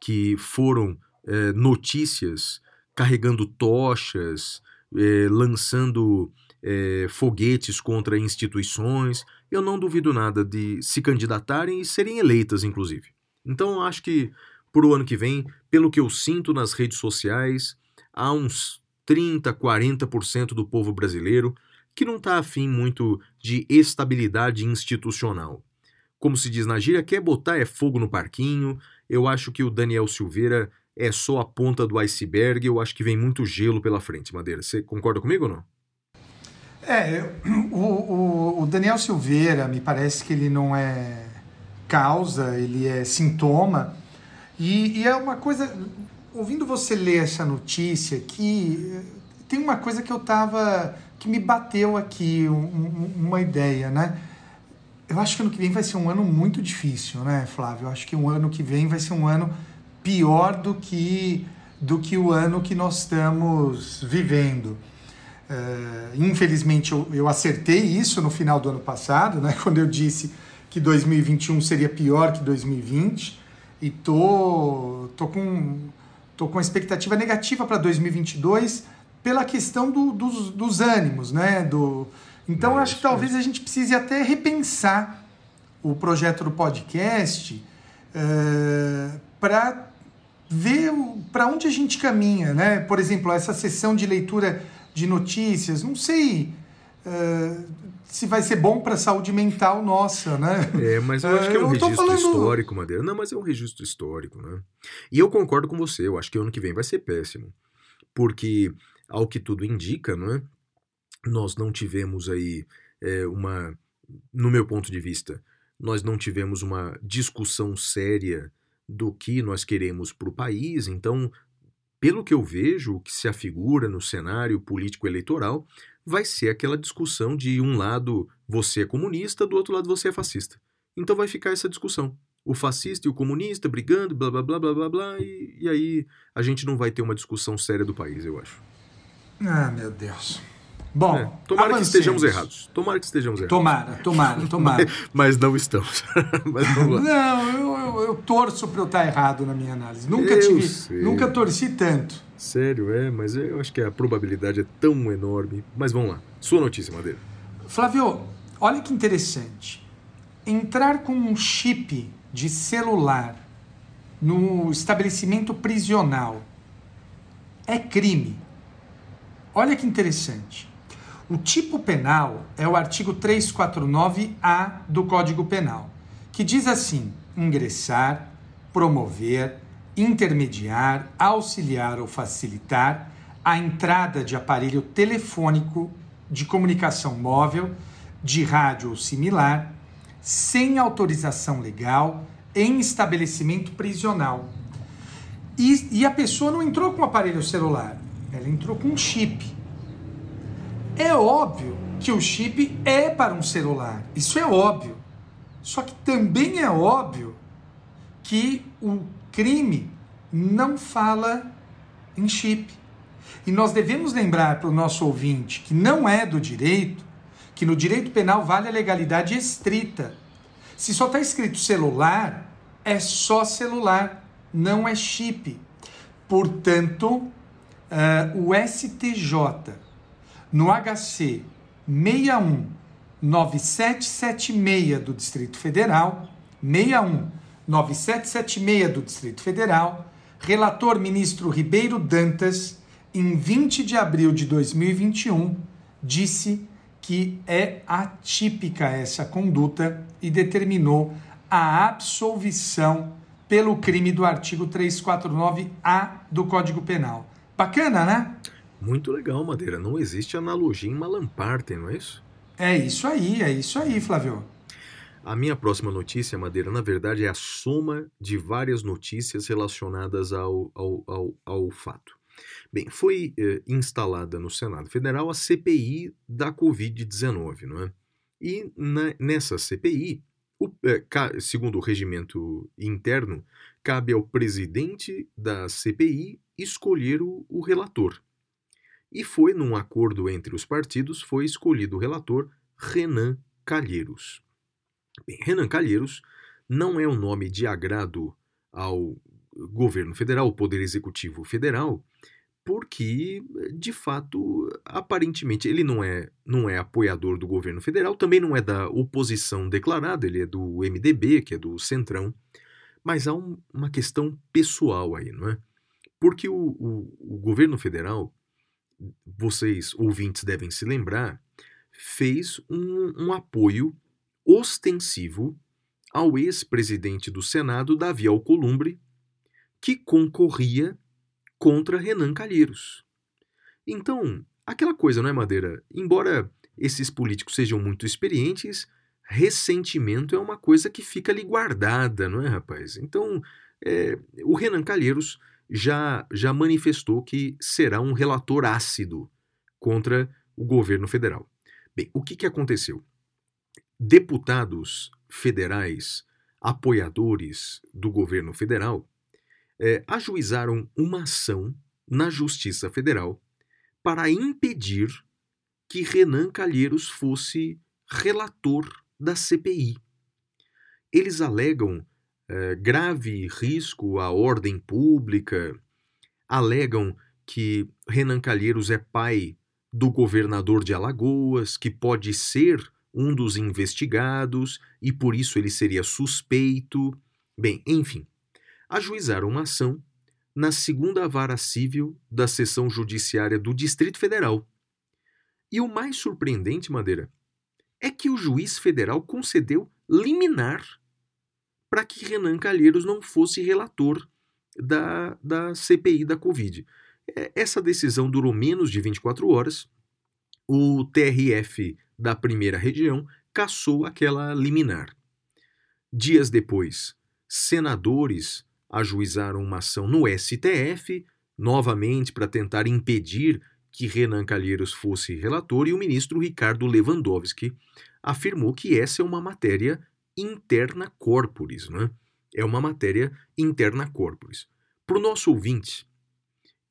que foram é, notícias carregando tochas, é, lançando é, foguetes contra instituições. Eu não duvido nada de se candidatarem e serem eleitas, inclusive. Então, eu acho que para o ano que vem, pelo que eu sinto nas redes sociais, há uns 30, 40% do povo brasileiro que não está afim muito de estabilidade institucional. Como se diz na gíria, quer botar é fogo no parquinho. Eu acho que o Daniel Silveira é só a ponta do iceberg. Eu acho que vem muito gelo pela frente, Madeira. Você concorda comigo ou não? É, o, o, o, Daniel Silveira, me parece que ele não é causa, ele é sintoma. E, e, é uma coisa, ouvindo você ler essa notícia aqui, tem uma coisa que eu tava, que me bateu aqui, um, uma ideia, né? Eu acho que ano que vem vai ser um ano muito difícil, né, Flávio? Eu acho que o um ano que vem vai ser um ano pior do que, do que o ano que nós estamos vivendo. Uh, infelizmente, eu, eu acertei isso no final do ano passado, né, quando eu disse que 2021 seria pior que 2020, e tô, tô, com, tô com expectativa negativa para 2022 pela questão do, dos, dos ânimos. Né, do, então, é, acho que talvez a gente precise até repensar o projeto do podcast uh, para ver para onde a gente caminha, né? Por exemplo, essa sessão de leitura de notícias, não sei uh, se vai ser bom para a saúde mental nossa, né? É, mas eu acho que é um uh, registro falando... histórico, Madeira. Não, mas é um registro histórico, né? E eu concordo com você, eu acho que ano que vem vai ser péssimo. Porque, ao que tudo indica, não é? Nós não tivemos aí é, uma. No meu ponto de vista, nós não tivemos uma discussão séria do que nós queremos para o país. Então, pelo que eu vejo, o que se afigura no cenário político eleitoral vai ser aquela discussão de um lado você é comunista, do outro lado você é fascista. Então vai ficar essa discussão. O fascista e o comunista brigando, blá blá blá blá blá blá, e, e aí a gente não vai ter uma discussão séria do país, eu acho. Ah, meu Deus. Bom, É, tomara que avancemos. estejamos errados. Tomara que estejamos errados. Tomara, tomara, tomara. Mas não estamos. Mas vamos lá. Não, eu, eu, eu torço para eu estar errado na minha análise. Nunca Eu tive, sei. nunca torci tanto. Sério, é, mas eu acho que a probabilidade é tão enorme. Mas vamos lá. Sua notícia, Madeira. Flávio, olha que interessante. Entrar com um chip de celular no estabelecimento prisional é crime. Olha que interessante. O tipo penal é o artigo 349-A do Código Penal, que diz assim: ingressar, promover, intermediar, auxiliar ou facilitar a entrada de aparelho telefônico de comunicação móvel, de rádio ou similar, sem autorização legal em estabelecimento prisional. E, e a pessoa não entrou com o aparelho celular, ela entrou com um chip. É óbvio que o chip é para um celular, isso é óbvio. Só que também é óbvio que o crime não fala em chip. E nós devemos lembrar para o nosso ouvinte que não é do direito, que no direito penal vale a legalidade estrita. Se só está escrito celular, é só celular, não é chip. Portanto, eh, o STJ, no HC 619776 do Distrito Federal, 619776 do Distrito Federal, relator ministro Ribeiro Dantas, em 20 de abril de 2021, disse que é atípica essa conduta e determinou a absolvição pelo crime do artigo 349-A do Código Penal. Bacana, né? Muito legal, Madeira. Não existe analogia em Malamparten, não é isso? É isso aí, é isso aí, Flávio. A minha próxima notícia, Madeira, na verdade é a soma de várias notícias relacionadas ao, ao, ao, ao fato. Bem, foi eh, instalada no Senado Federal a CPI da Covid-19, não é? E na- nessa CPI, o- eh, segundo o regimento interno, cabe ao presidente da CPI escolher o, o relator. E foi num acordo entre os partidos, foi escolhido o relator Renan Calheiros. Bem, Renan Calheiros não é um nome de agrado ao governo federal, ao Poder Executivo Federal, porque, de fato, aparentemente ele não é, não é apoiador do governo federal, também não é da oposição declarada, ele é do MDB, que é do Centrão, mas há um- uma questão pessoal aí, não é? Porque o, o- o governo federal, vocês ouvintes devem se lembrar, fez um, um apoio ostensivo ao ex-presidente do Senado, Davi Alcolumbre, que concorria contra Renan Calheiros. Então, aquela coisa, não é, Madeira? Embora esses políticos sejam muito experientes, ressentimento é uma coisa que fica ali guardada, não é, rapaz? Então, é, o Renan Calheiros já, já manifestou que será um relator ácido contra o governo federal. Bem, o que, que aconteceu? Deputados federais, apoiadores do governo federal, eh, ajuizaram uma ação na Justiça Federal para impedir que Renan Calheiros fosse relator da CPI. Eles alegam eh, grave risco à ordem pública, alegam que Renan Calheiros é pai do governador de Alagoas, que pode ser um dos investigados e por isso ele seria suspeito. Bem, enfim, ajuizaram uma ação na segunda vara civil da seção judiciária do Distrito Federal. E o mais surpreendente, Madeira, é que o juiz federal concedeu liminar para que Renan Calheiros não fosse relator da, da CPI da Covid. É, Essa decisão durou menos de 24 horas. O TRF da primeira região cassou aquela liminar. Dias depois, senadores ajuizaram uma ação no STF, novamente para tentar impedir que Renan Calheiros fosse relator, e o ministro Ricardo Lewandowski afirmou que essa é uma matéria interna corporis, né? É uma matéria interna corporis. Para o nosso ouvinte,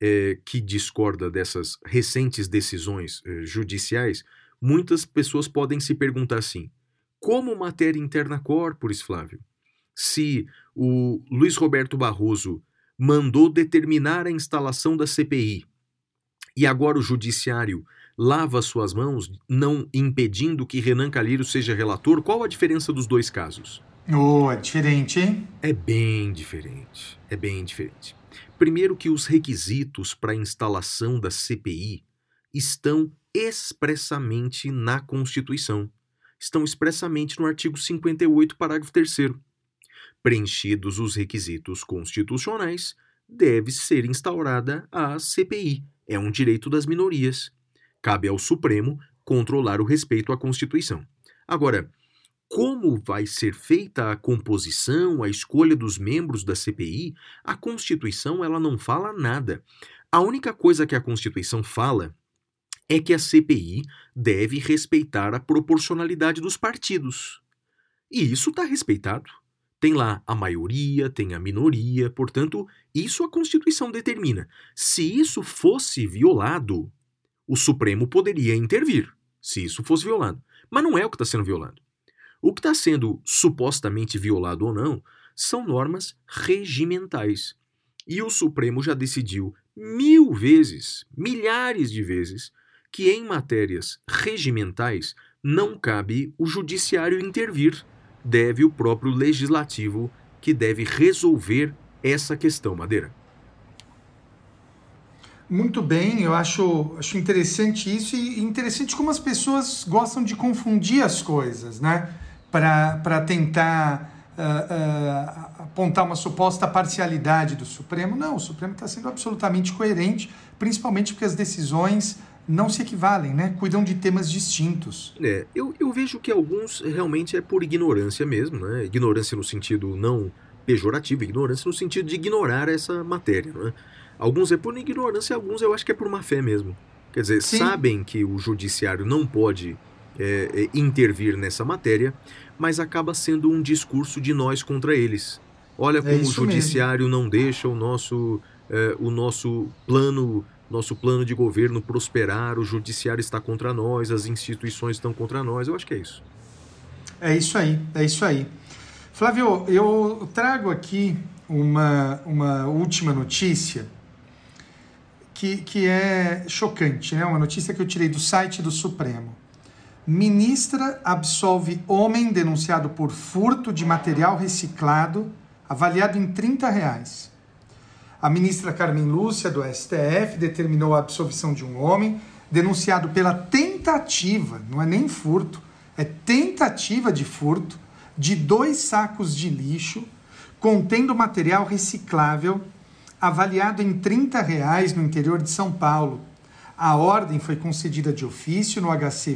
eh, que discorda dessas recentes decisões eh, judiciais, muitas pessoas podem se perguntar assim: como matéria interna corporis, Flávio? Se o Luiz Roberto Barroso mandou determinar a instalação da CPI e agora o judiciário lava suas mãos, não impedindo que Renan Calheiro seja relator, qual a diferença dos dois casos? Oh, é diferente, hein? É bem diferente. É bem diferente. Primeiro que os requisitos para a instalação da CPI estão expressamente na Constituição. Estão expressamente no artigo 58, parágrafo 3 Preenchidos os requisitos constitucionais, deve ser instaurada a CPI. É um direito das minorias. Cabe ao Supremo controlar o respeito à Constituição. Agora, como vai ser feita a composição, a escolha dos membros da CPI, a Constituição ela não fala nada. A única coisa que a Constituição fala é que a CPI deve respeitar a proporcionalidade dos partidos. E isso está respeitado. Tem lá a maioria, tem a minoria, portanto, isso a Constituição determina. Se isso fosse violado, o Supremo poderia intervir, se isso fosse violado. Mas não é o que está sendo violado. O que está sendo supostamente violado ou não são normas regimentais. E o Supremo já decidiu mil vezes, milhares de vezes, que em matérias regimentais não cabe o judiciário intervir, deve o próprio legislativo que deve resolver essa questão, Madeira. Muito bem, eu acho, acho interessante isso e interessante como as pessoas gostam de confundir as coisas, né? Para tentar uh, uh, apontar uma suposta parcialidade do Supremo. Não, o Supremo está sendo absolutamente coerente, principalmente porque as decisões não se equivalem, né? Cuidam de temas distintos. É, eu, eu vejo que alguns realmente é por ignorância mesmo, né? Ignorância no sentido não pejorativo, ignorância no sentido de ignorar essa matéria, né? Alguns é por ignorância, alguns eu acho que é por má fé mesmo. Quer dizer, Sim. sabem que o judiciário não pode é, é, intervir nessa matéria, mas acaba sendo um discurso de nós contra eles. Olha como o É isso judiciário não deixa o nosso, é, o nosso plano nosso plano de governo prosperar, o judiciário está contra nós, as instituições estão contra nós. Eu acho que é isso. É isso aí, é isso aí. Flávio, eu trago aqui uma, uma última notícia que, que é chocante, né? Uma notícia que eu tirei do site do Supremo. Ministra absolve homem denunciado por furto de material reciclado avaliado em 30 reais. A ministra Carmen Lúcia, do STF, determinou a absolvição de um homem denunciado pela tentativa, não é nem furto, é tentativa de furto, de dois sacos de lixo contendo material reciclável avaliado em 30 reais no interior de São Paulo. A ordem foi concedida de ofício no HC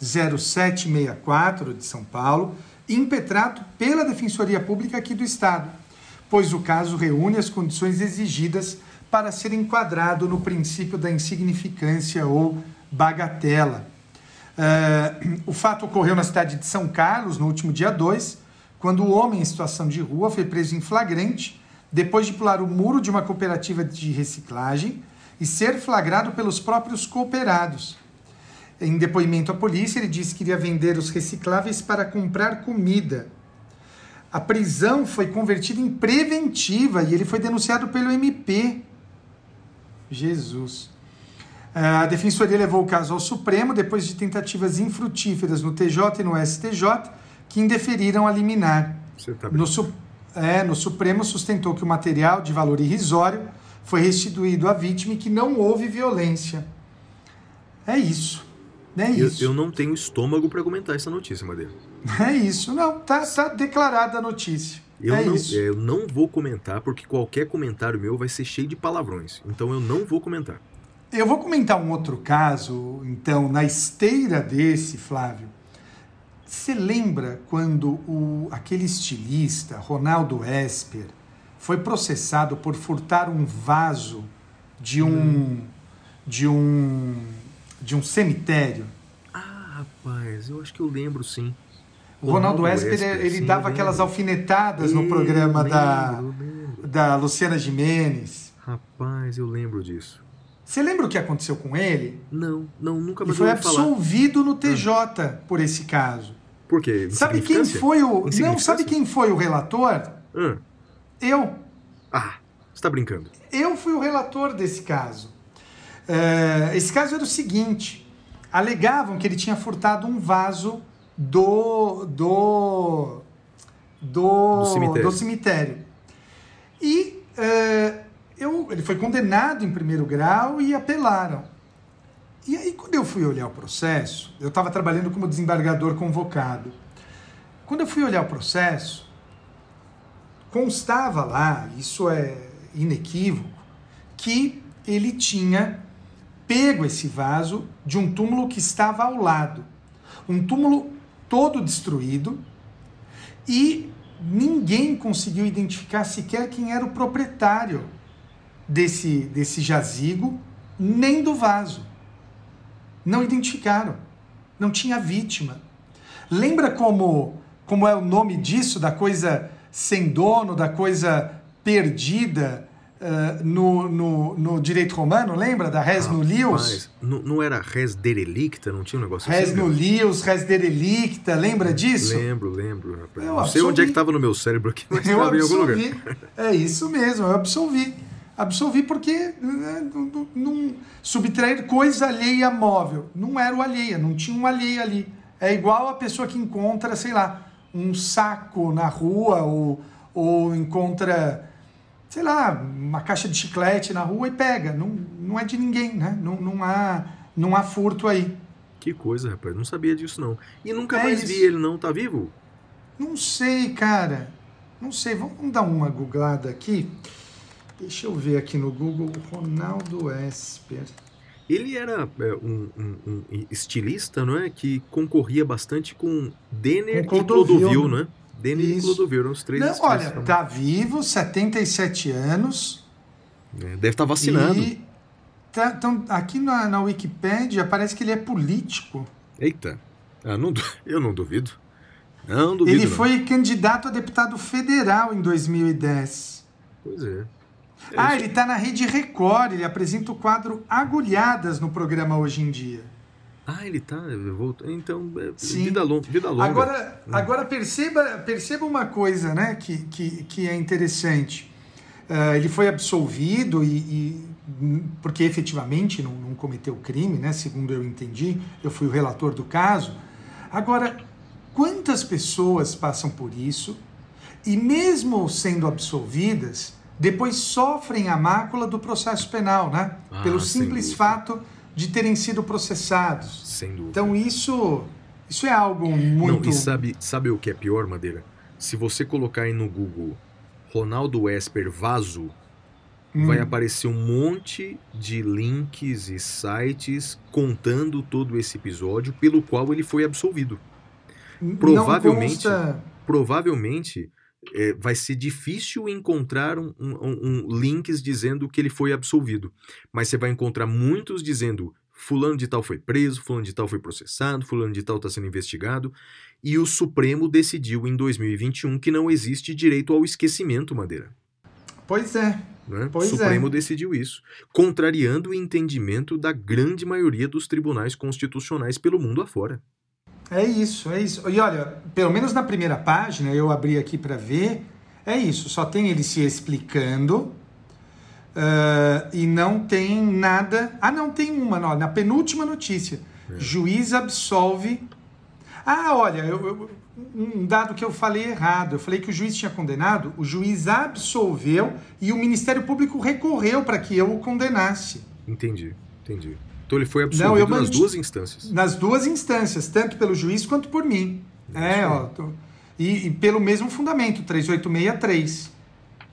200764 de São Paulo, impetrado pela Defensoria Pública aqui do Estado, pois o caso reúne as condições exigidas para ser enquadrado no princípio da insignificância ou bagatela. Uh, o fato ocorreu na cidade de São Carlos no último dia 2, quando o homem em situação de rua foi preso em flagrante depois de pular o muro de uma cooperativa de reciclagem e ser flagrado pelos próprios cooperados. Em depoimento à polícia, ele disse que iria vender os recicláveis para comprar comida. A prisão foi convertida em preventiva e ele foi denunciado pelo MP. Jesus. A Defensoria levou o caso ao Supremo depois de tentativas infrutíferas no TJ e no STJ, que indeferiram a liminar. Tá No, Su- é, no Supremo sustentou que o material de valor irrisório foi restituído à vítima e que não houve violência. É isso. É eu, isso. eu não tenho estômago para comentar essa notícia, Madeira. É isso. Não, tá, tá declarada a notícia. Eu, é não, isso. eu não vou comentar porque qualquer comentário meu vai ser cheio de palavrões. Então eu não vou comentar. Eu vou comentar um outro caso, então, na esteira desse, Flávio. Você lembra quando o, aquele estilista, Ronaldo Esper, foi processado por furtar um vaso de um de um de um cemitério? Ah, rapaz, eu acho que eu lembro sim. O Ronaldo, Esper, ele dava aquelas alfinetadas no programa da, da Luciana Gimenez. Rapaz, eu lembro disso. Você lembra o que aconteceu com ele? Não, não, nunca Ele mais foi ouvi falar. absolvido no TJ por esse caso. Por quê? Sabe quem foi o. Não, sabe quem foi o relator? Ah, Eu. ah, você tá brincando. Eu fui o relator desse caso. É, esse caso era o seguinte: alegavam que ele tinha furtado um vaso do do do, Do cemitério. do cemitério. E é, eu, ele foi condenado em primeiro grau e apelaram. E aí, quando eu fui olhar o processo, eu estava trabalhando como desembargador convocado. Quando eu fui olhar o processo, constava lá, isso é inequívoco, que ele tinha pego esse vaso de um túmulo que estava ao lado. Um túmulo todo destruído e ninguém conseguiu identificar sequer quem era o proprietário desse, desse jazigo, nem do vaso. Não identificaram. Não tinha vítima. Lembra como, como é o nome disso, da coisa sem dono, da coisa perdida eh, no, no, no direito romano? Lembra da res nullius? Rapaz, não, não era res derelicta? Não tinha um negócio Res assim? cara? nullius, res derelicta, lembra disso? Lembro, lembro, rapaz. Eu não sei onde é que absolvi. tava no meu cérebro aqui, mas Eu tava em algum lugar. É isso mesmo, eu absolvi. Absolvi porque né, não, não- não- subtrair coisa alheia móvel. Não era o alheia, não tinha um alheia ali. É igual a pessoa que encontra, sei lá, um saco na rua ou, ou encontra, sei lá, uma caixa de chiclete na rua e pega. Não, não é de ninguém, né? Não, não, há, não há furto aí. Que coisa, rapaz. Não sabia disso, não. E nunca É mais isso. vi ele, não. Tá vivo? Não sei, cara. Não sei. Vamos dar uma googlada aqui. Deixa eu ver aqui no Google. Ronaldo Esper. Ele era é, um, um- um estilista, não é? Que concorria bastante com Denner Com e Clodovil, Clodovil, né? né? E Isso. Clodovil eram os três Não, olha, tá vivo, 77 anos. É, Deve estar vacinado. E tá, então, aqui na, na Wikipédia parece que ele é político. Eita. Ah, não, eu não duvido. Não duvido. ele não. foi candidato a deputado federal em 2010. Pois é. É ah, ele tá na Rede Record. Ele apresenta o quadro Agulhadas no programa Hoje em Dia. Ah, ele tá. vou- Então, é, Sim. vida, long, vida longa. Agora, agora perceba, perceba uma coisa né, que, que, que é interessante. Ah, ele foi absolvido e, e- porque efetivamente não, não cometeu crime, né, segundo eu entendi. Eu fui o relator do caso. Agora, quantas pessoas passam por isso e mesmo sendo absolvidas, depois sofrem a mácula do processo penal, né? Ah, Pelo simples dúvida. fato de terem sido processados. Sem dúvida. Então isso, isso é algo muito. Não, e sabe, sabe o que é pior, Madeira? Se você colocar aí no Google Ronaldo Esper Vaso, Hum. vai aparecer um monte de links e sites contando todo esse episódio pelo qual ele foi absolvido. Provavelmente- consta- Provavelmente é, vai ser difícil encontrar um, um- um links dizendo que ele foi absolvido, mas você vai encontrar muitos dizendo fulano de tal foi preso, fulano de tal foi processado, fulano de tal está sendo investigado, e o Supremo decidiu em 2021 que não existe direito ao esquecimento, Madeira. Pois é. né? Pois o é. Supremo decidiu isso, contrariando o entendimento da grande maioria dos tribunais constitucionais pelo mundo afora. É isso, é isso. E olha, pelo menos na primeira página, eu abri aqui para ver, é isso. Só tem ele se explicando ah, e não tem nada. Ah, não, tem uma, não, na penúltima notícia. É. Juiz absolve. Ah, olha, eu- eu- um dado que eu falei errado. Eu falei que o juiz tinha condenado, o juiz absolveu e o Ministério Público recorreu para que eu o condenasse. Entendi, entendi. Então ele foi Não, absolvido eu nas duas instâncias. Nas duas instâncias, tanto pelo juiz quanto por mim. É, ó. tô- E, e pelo mesmo fundamento, 3863.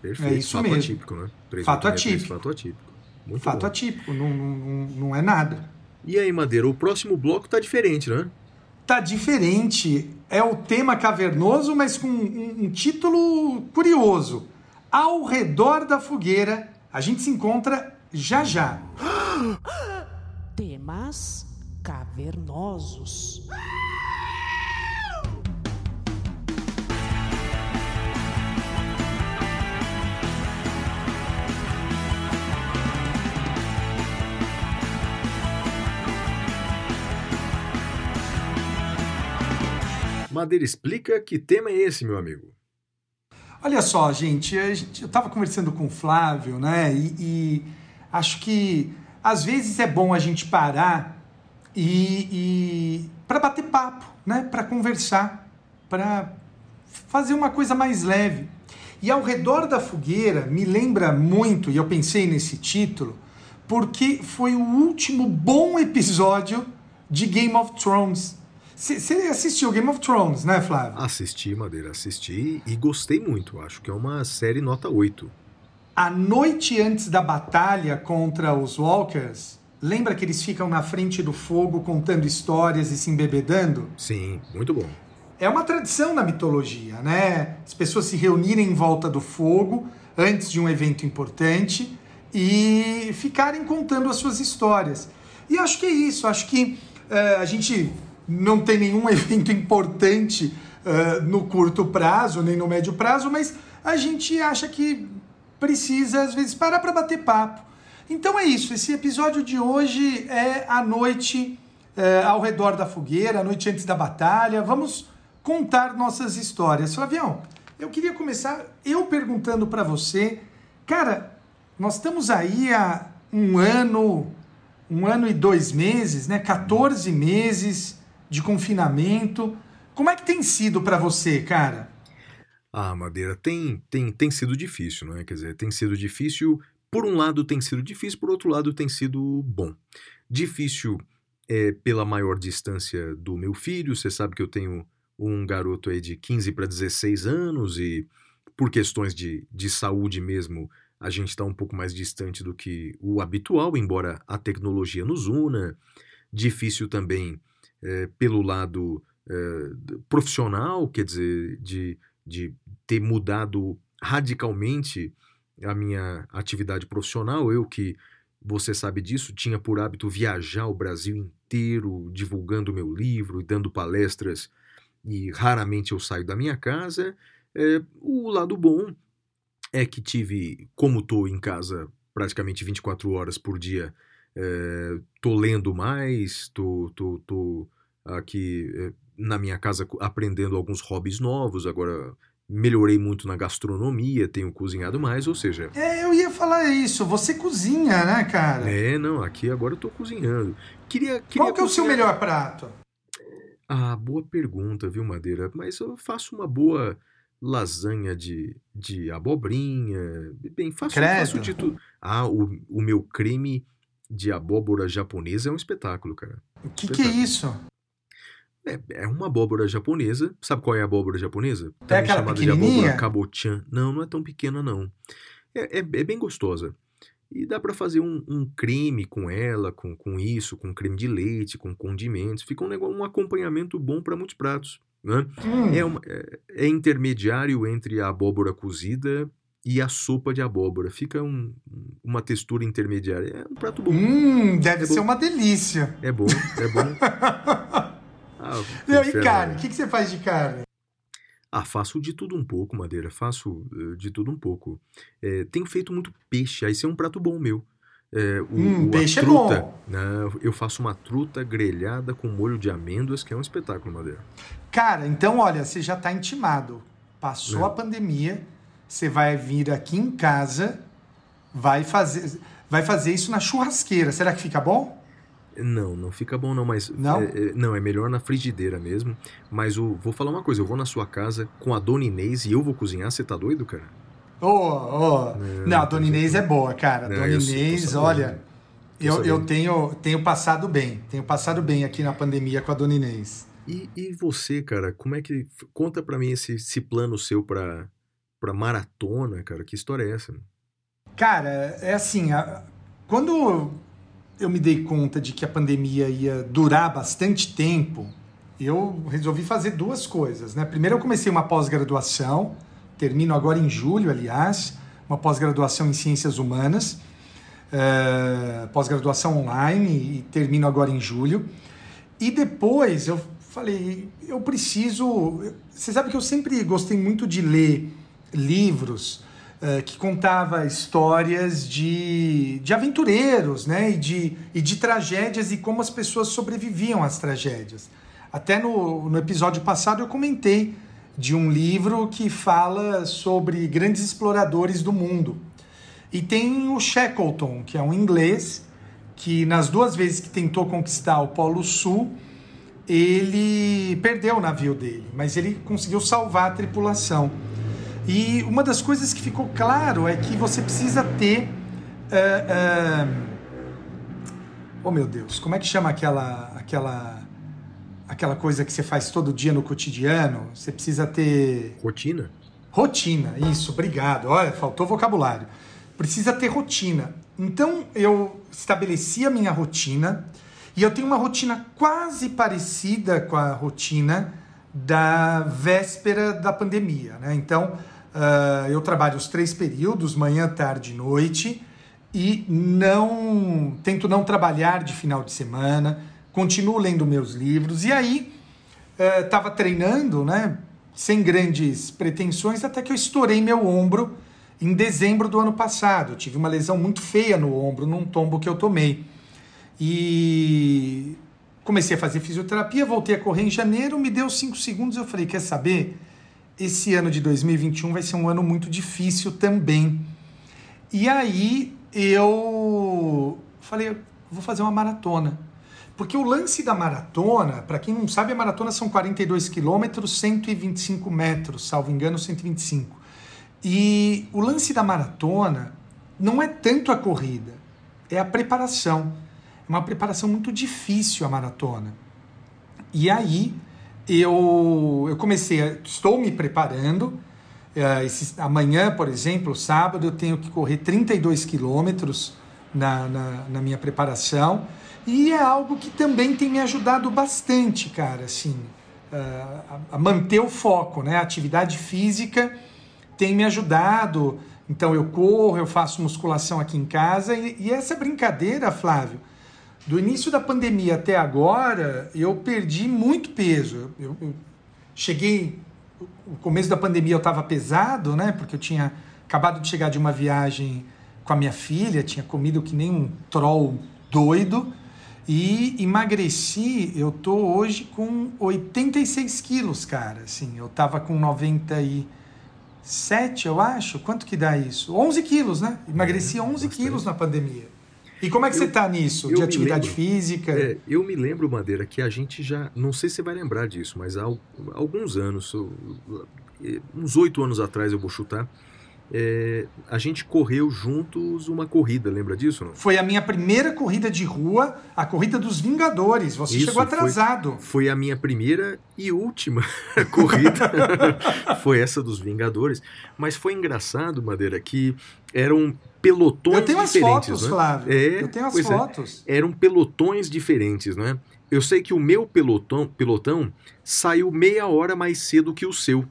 Perfeito. É isso fato mesmo. atípico, né? Fato 3863, atípico. Fato atípico. Muito Fato bom. atípico, não, não, não, não é nada. E aí, Madeira, o próximo bloco tá diferente, né? Tá diferente. É o tema cavernoso, mas com um, um título curioso. Ao redor da fogueira, a gente se encontra já já. temas cavernosos. Madeira explica que tema é esse, meu amigo. Olha só, gente, gente eu estava conversando com o Flávio, né? E, e acho que às vezes é bom a gente parar e, e para bater papo, né? Para conversar, para fazer uma coisa mais leve. E ao redor da fogueira me lembra muito, e eu pensei nesse título, porque foi o último bom episódio de Game of Thrones. Você assistiu Game of Thrones, né, Flávio? Assisti, Madeira, assisti e gostei muito. Acho que é uma série nota 8. A noite antes da batalha contra os Walkers, lembra que eles ficam na frente do fogo contando histórias e se embebedando? Sim, muito bom. É uma tradição na mitologia, né? As pessoas se reunirem em volta do fogo antes de um evento importante e ficarem contando as suas histórias. E acho que é isso, acho que eh, a gente não tem nenhum evento importante eh, no curto prazo, nem no médio prazo, mas a gente acha que precisa, às vezes, parar para bater papo. Então é isso, esse episódio de hoje é a noite eh, ao redor da fogueira, a noite antes da batalha. Vamos contar nossas histórias. Flavião, eu queria começar eu perguntando para você, cara, nós estamos aí há um ano, um ano e dois meses, né? 14 meses de confinamento. Como é que tem sido para você, cara? Ah, Madeira, tem, tem, tem sido difícil, não é? Quer dizer, tem sido difícil. Por um lado tem sido difícil, por outro lado tem sido bom. Difícil é pela maior distância do meu filho. Você sabe que eu tenho um garoto aí de 15 para 16 anos e por questões de, de saúde mesmo, a gente está um pouco mais distante do que o habitual, embora a tecnologia nos una. Difícil também é, pelo lado é, profissional, quer dizer, de, de ter mudado radicalmente a minha atividade profissional. Eu que, você sabe disso, tinha por hábito viajar o Brasil inteiro divulgando meu livro e dando palestras e raramente eu saio da minha casa. É, o lado bom é que tive, como estou em casa praticamente 24 horas por dia, é, tô lendo mais, tô aqui é, na minha casa aprendendo alguns hobbies novos, agora melhorei muito na gastronomia, tenho cozinhado mais, ou seja... É, eu ia falar isso, você cozinha, né, cara? É, não, aqui agora eu tô cozinhando. Queria, queria Qual que é o seu melhor prato? Ah, boa pergunta, viu, Madeira? Mas eu faço uma boa lasanha de, de abobrinha. Bem, faço, faço de tudo. Ah, o, o meu creme de abóbora japonesa é um espetáculo, cara. O que, que é isso? É, é uma abóbora japonesa. Sabe qual é a abóbora japonesa? É aquela chamada de abóbora kabotian. Não, não é tão pequena, não. É, é, é bem gostosa. E dá pra fazer um, um creme com ela, com, com isso, com creme de leite, com condimentos. Fica um, negócio, um acompanhamento bom para muitos pratos. Né? Hum, É, uma- é- é intermediário entre a abóbora cozida e a sopa de abóbora. Fica um- uma textura intermediária. É um prato bom. hum, deve É ser uma delícia. É bom, é bom. Meu, e carne? O que, que você faz de carne? Ah, faço de tudo um pouco, Madeira. Faço eh, de tudo um pouco. Eh, tenho feito muito peixe. Aí isso é um prato bom meu. Eh, o, Hum, o- peixe é truta, bom. né, eu faço uma truta grelhada com molho de amêndoas, que é um espetáculo, Madeira. Cara, então olha, você já tá intimado. Passou É. a pandemia, você vai vir aqui em casa, vai fazer, vai fazer isso na churrasqueira. Será que fica bom? Não, não fica bom não, mas Não? é, é- não é melhor na frigideira mesmo. Mas o, vou falar uma coisa, eu vou na sua casa com a Dona Inês e eu vou cozinhar. Você tá doido, cara? Ô, ô. Não, a Dona Inês é boa, cara. Não, Dona Inês, sabendo. olha, eu, eu tenho, tenho passado bem. Tenho passado bem aqui na pandemia com a Dona Inês. E, e você, cara, como é que conta pra mim esse, esse plano seu pra, pra maratona, cara? Que história é essa? Cara, é assim, a- quando eu me dei conta de que a pandemia ia durar bastante tempo, eu resolvi fazer duas coisas, né? Primeiro eu comecei uma pós-graduação, termino agora em julho, aliás, uma pós-graduação em Ciências Humanas, eh, pós-graduação online e termino agora em julho. E depois eu falei, eu preciso. Você sabe que eu sempre gostei muito de ler livros eh, que contava histórias de, de aventureiros, né? E de, e de tragédias e como as pessoas sobreviviam às tragédias. Até no, no episódio passado eu comentei de um livro que fala sobre grandes exploradores do mundo. E tem o Shackleton, que é um inglês que nas duas vezes que tentou conquistar o Polo Sul, ele perdeu o navio dele, mas ele conseguiu salvar a tripulação. E uma das coisas que ficou claro é que você precisa ter. eh, eh, oh meu Deus, como é que chama aquela, aquela, aquela coisa que você faz todo dia no cotidiano? Você precisa ter Rotina? Rotina, isso, obrigado. Olha, faltou vocabulário. Precisa ter rotina. Então eu estabeleci a minha rotina e eu tenho uma rotina quase parecida com a rotina da véspera da pandemia. Né? Então ah, eu trabalho os três períodos, manhã, tarde e noite, e não tento não trabalhar de final de semana, continuo lendo meus livros, e aí estava treinando, né? Sem grandes pretensões, até que eu estourei meu ombro em dezembro do ano passado. Eu tive uma lesão muito feia no ombro, num tombo que eu tomei. E comecei a fazer fisioterapia, voltei a correr em janeiro, me deu cinco segundos, eu falei, quer saber? Esse ano de 2021 vai ser um ano muito difícil também. E aí eu falei, vou fazer uma maratona. Porque o lance da maratona, para quem não sabe, a maratona são 42 quilômetros, 125 metros, salvo engano, 125. E o lance da maratona não é tanto a corrida, é a preparação. É uma preparação muito difícil a maratona. E aí eu, eu comecei, a, estou me preparando. Eh, esse- amanhã, por exemplo, sábado, eu tenho que correr 32 quilômetros na, na, na minha preparação. E é algo que também tem me ajudado bastante, cara, assim, eh, a, a manter o foco, né? A atividade física tem me ajudado. Então eu corro, eu faço musculação aqui em casa e, e essa brincadeira, Flávio, do início da pandemia até agora, eu perdi muito peso. Eu, eu cheguei, o começo da pandemia eu estava pesado, né? Porque eu tinha acabado de chegar de uma viagem com a minha filha, tinha comido que nem um troll doido e emagreci. Eu tô hoje com 86 quilos, cara. Assim, eu tava com 97, eu acho. Quanto que dá isso? 11 quilos, né? Emagreci 11 bastante. quilos na pandemia. E como é que Eu- você tá nisso? De atividade lembro. física? É, eu me lembro, Madeira, que a gente já. Não sei se você vai lembrar disso, mas há al- alguns anos, uns oito anos atrás eu vou chutar, é, a gente correu juntos uma corrida, lembra disso? Não? Foi a minha primeira corrida de rua, a corrida dos Vingadores. Você Isso, chegou foi- atrasado. Foi a minha primeira e última corrida. foi essa dos Vingadores. Mas foi engraçado, Madeira, que eram pelotões Eu tenho as diferentes. fotos, né? Flávio. É, eu tenho as é. fotos. eram pelotões diferentes, né? Eu sei que o meu pelotão, pelotão saiu meia hora mais cedo que o seu.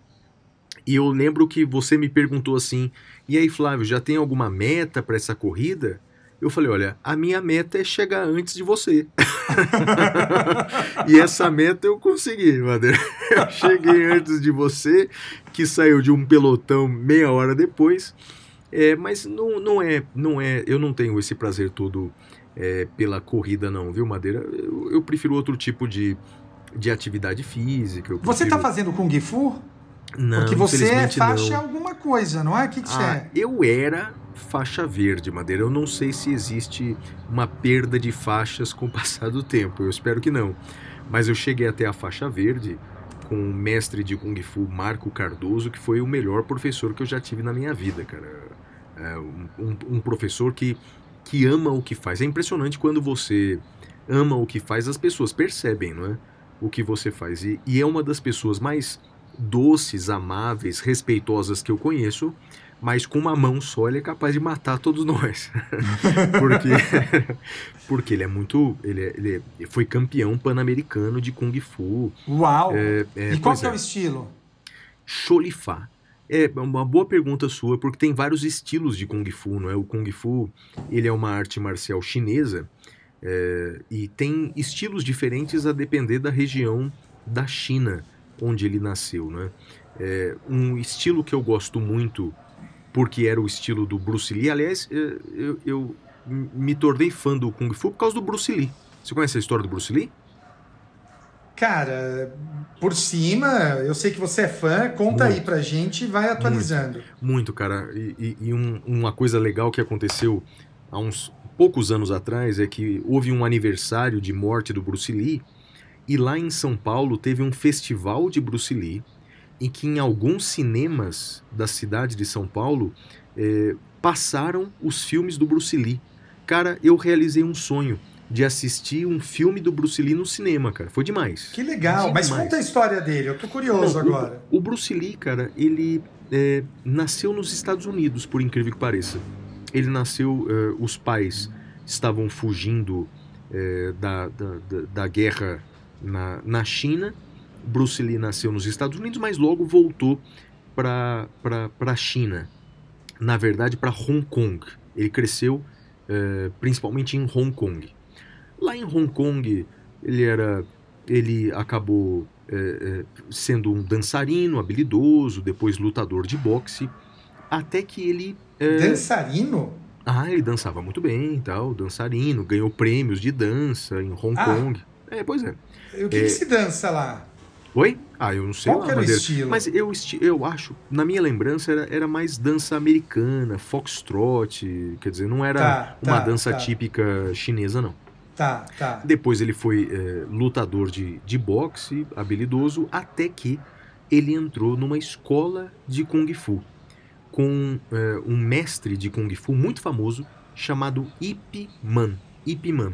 E eu lembro que você me perguntou assim: "E aí, Flávio, já tem alguma meta para essa corrida?" Eu falei: "Olha, a minha meta é chegar antes de você." e essa meta eu consegui, Madeira. Eu cheguei antes de você, que saiu de um pelotão meia hora depois. É, mas não, não é, não é, eu não tenho esse prazer todo é, pela corrida não, viu, Madeira? Eu, eu prefiro outro tipo de, de atividade física. Você prefiro- tá fazendo Kung Fu? Não, Porque você é faixa não. alguma coisa, não é? O que, que você Ah, é? eu era faixa verde, Madeira. Eu não sei se existe uma perda de faixas com o passar do tempo. Eu espero que não. Mas eu cheguei até a faixa verde com o mestre de Kung Fu Marco Cardoso, que foi o melhor professor que eu já tive na minha vida, cara. É um, um- um professor que, que ama o que faz. É impressionante quando você ama o que faz, as pessoas percebem, não é? O que você faz. E, e é uma das pessoas mais doces, amáveis, respeitosas que eu conheço, mas com uma mão só ele é capaz de matar todos nós. porque, porque ele é muito. Ele, é- ele é- foi campeão pan-americano de Kung Fu. Uau! É, é, e qual que é é. o estilo? Cholifá. É uma boa pergunta sua, porque tem vários estilos de Kung Fu, não é? O Kung Fu, ele é uma arte marcial chinesa é, e tem estilos diferentes a depender da região da China onde ele nasceu, né? É, um estilo que eu gosto muito, porque era o estilo do Bruce Lee. Aliás, é, eu, eu me tornei fã do Kung Fu por causa do Bruce Lee. Você conhece a história do Bruce Lee? Cara, por cima, eu sei que você é fã, conta aí Muito. pra gente e vai atualizando. Muito, cara. E, e- e um- uma coisa legal que aconteceu há uns poucos anos atrás é que houve um aniversário de morte do Bruce Lee e lá em São Paulo teve um festival de Bruce Lee em que em alguns cinemas da cidade de São Paulo eh, passaram os filmes do Bruce Lee. Cara, eu realizei um sonho de assistir um filme do Bruce Lee no cinema, cara. Foi demais. Que legal, mas Demais. conta a história dele, eu tô curioso Não, agora. O, o Bruce Lee, cara, ele é, nasceu nos Estados Unidos, por incrível que pareça. Ele nasceu, é, os pais estavam fugindo é, da, da, da, da guerra na, na China. Bruce Lee nasceu nos Estados Unidos, mas logo voltou para a China. Na verdade, para Hong Kong. Ele cresceu é, principalmente em Hong Kong. Lá em Hong Kong, ele era. Ele acabou é, é, sendo um dançarino habilidoso, depois lutador de boxe, até que ele. Dançarino? ah, ele dançava muito bem e tal, dançarino, ganhou prêmios de dança em Hong Ah. Kong. É, pois é. O que, É. que se dança lá? Oi? Ah, eu não sei Qual era o estilo? Mas eu, eu acho, na minha lembrança, era, era mais dança americana, foxtrot, quer dizer, não era Tá, uma tá, dança tá. típica chinesa, não. Tá, tá. Depois ele foi é, lutador de, de boxe, habilidoso, até que ele entrou numa escola de Kung Fu com é, um mestre de Kung Fu muito famoso chamado Ip Man. Ip Man.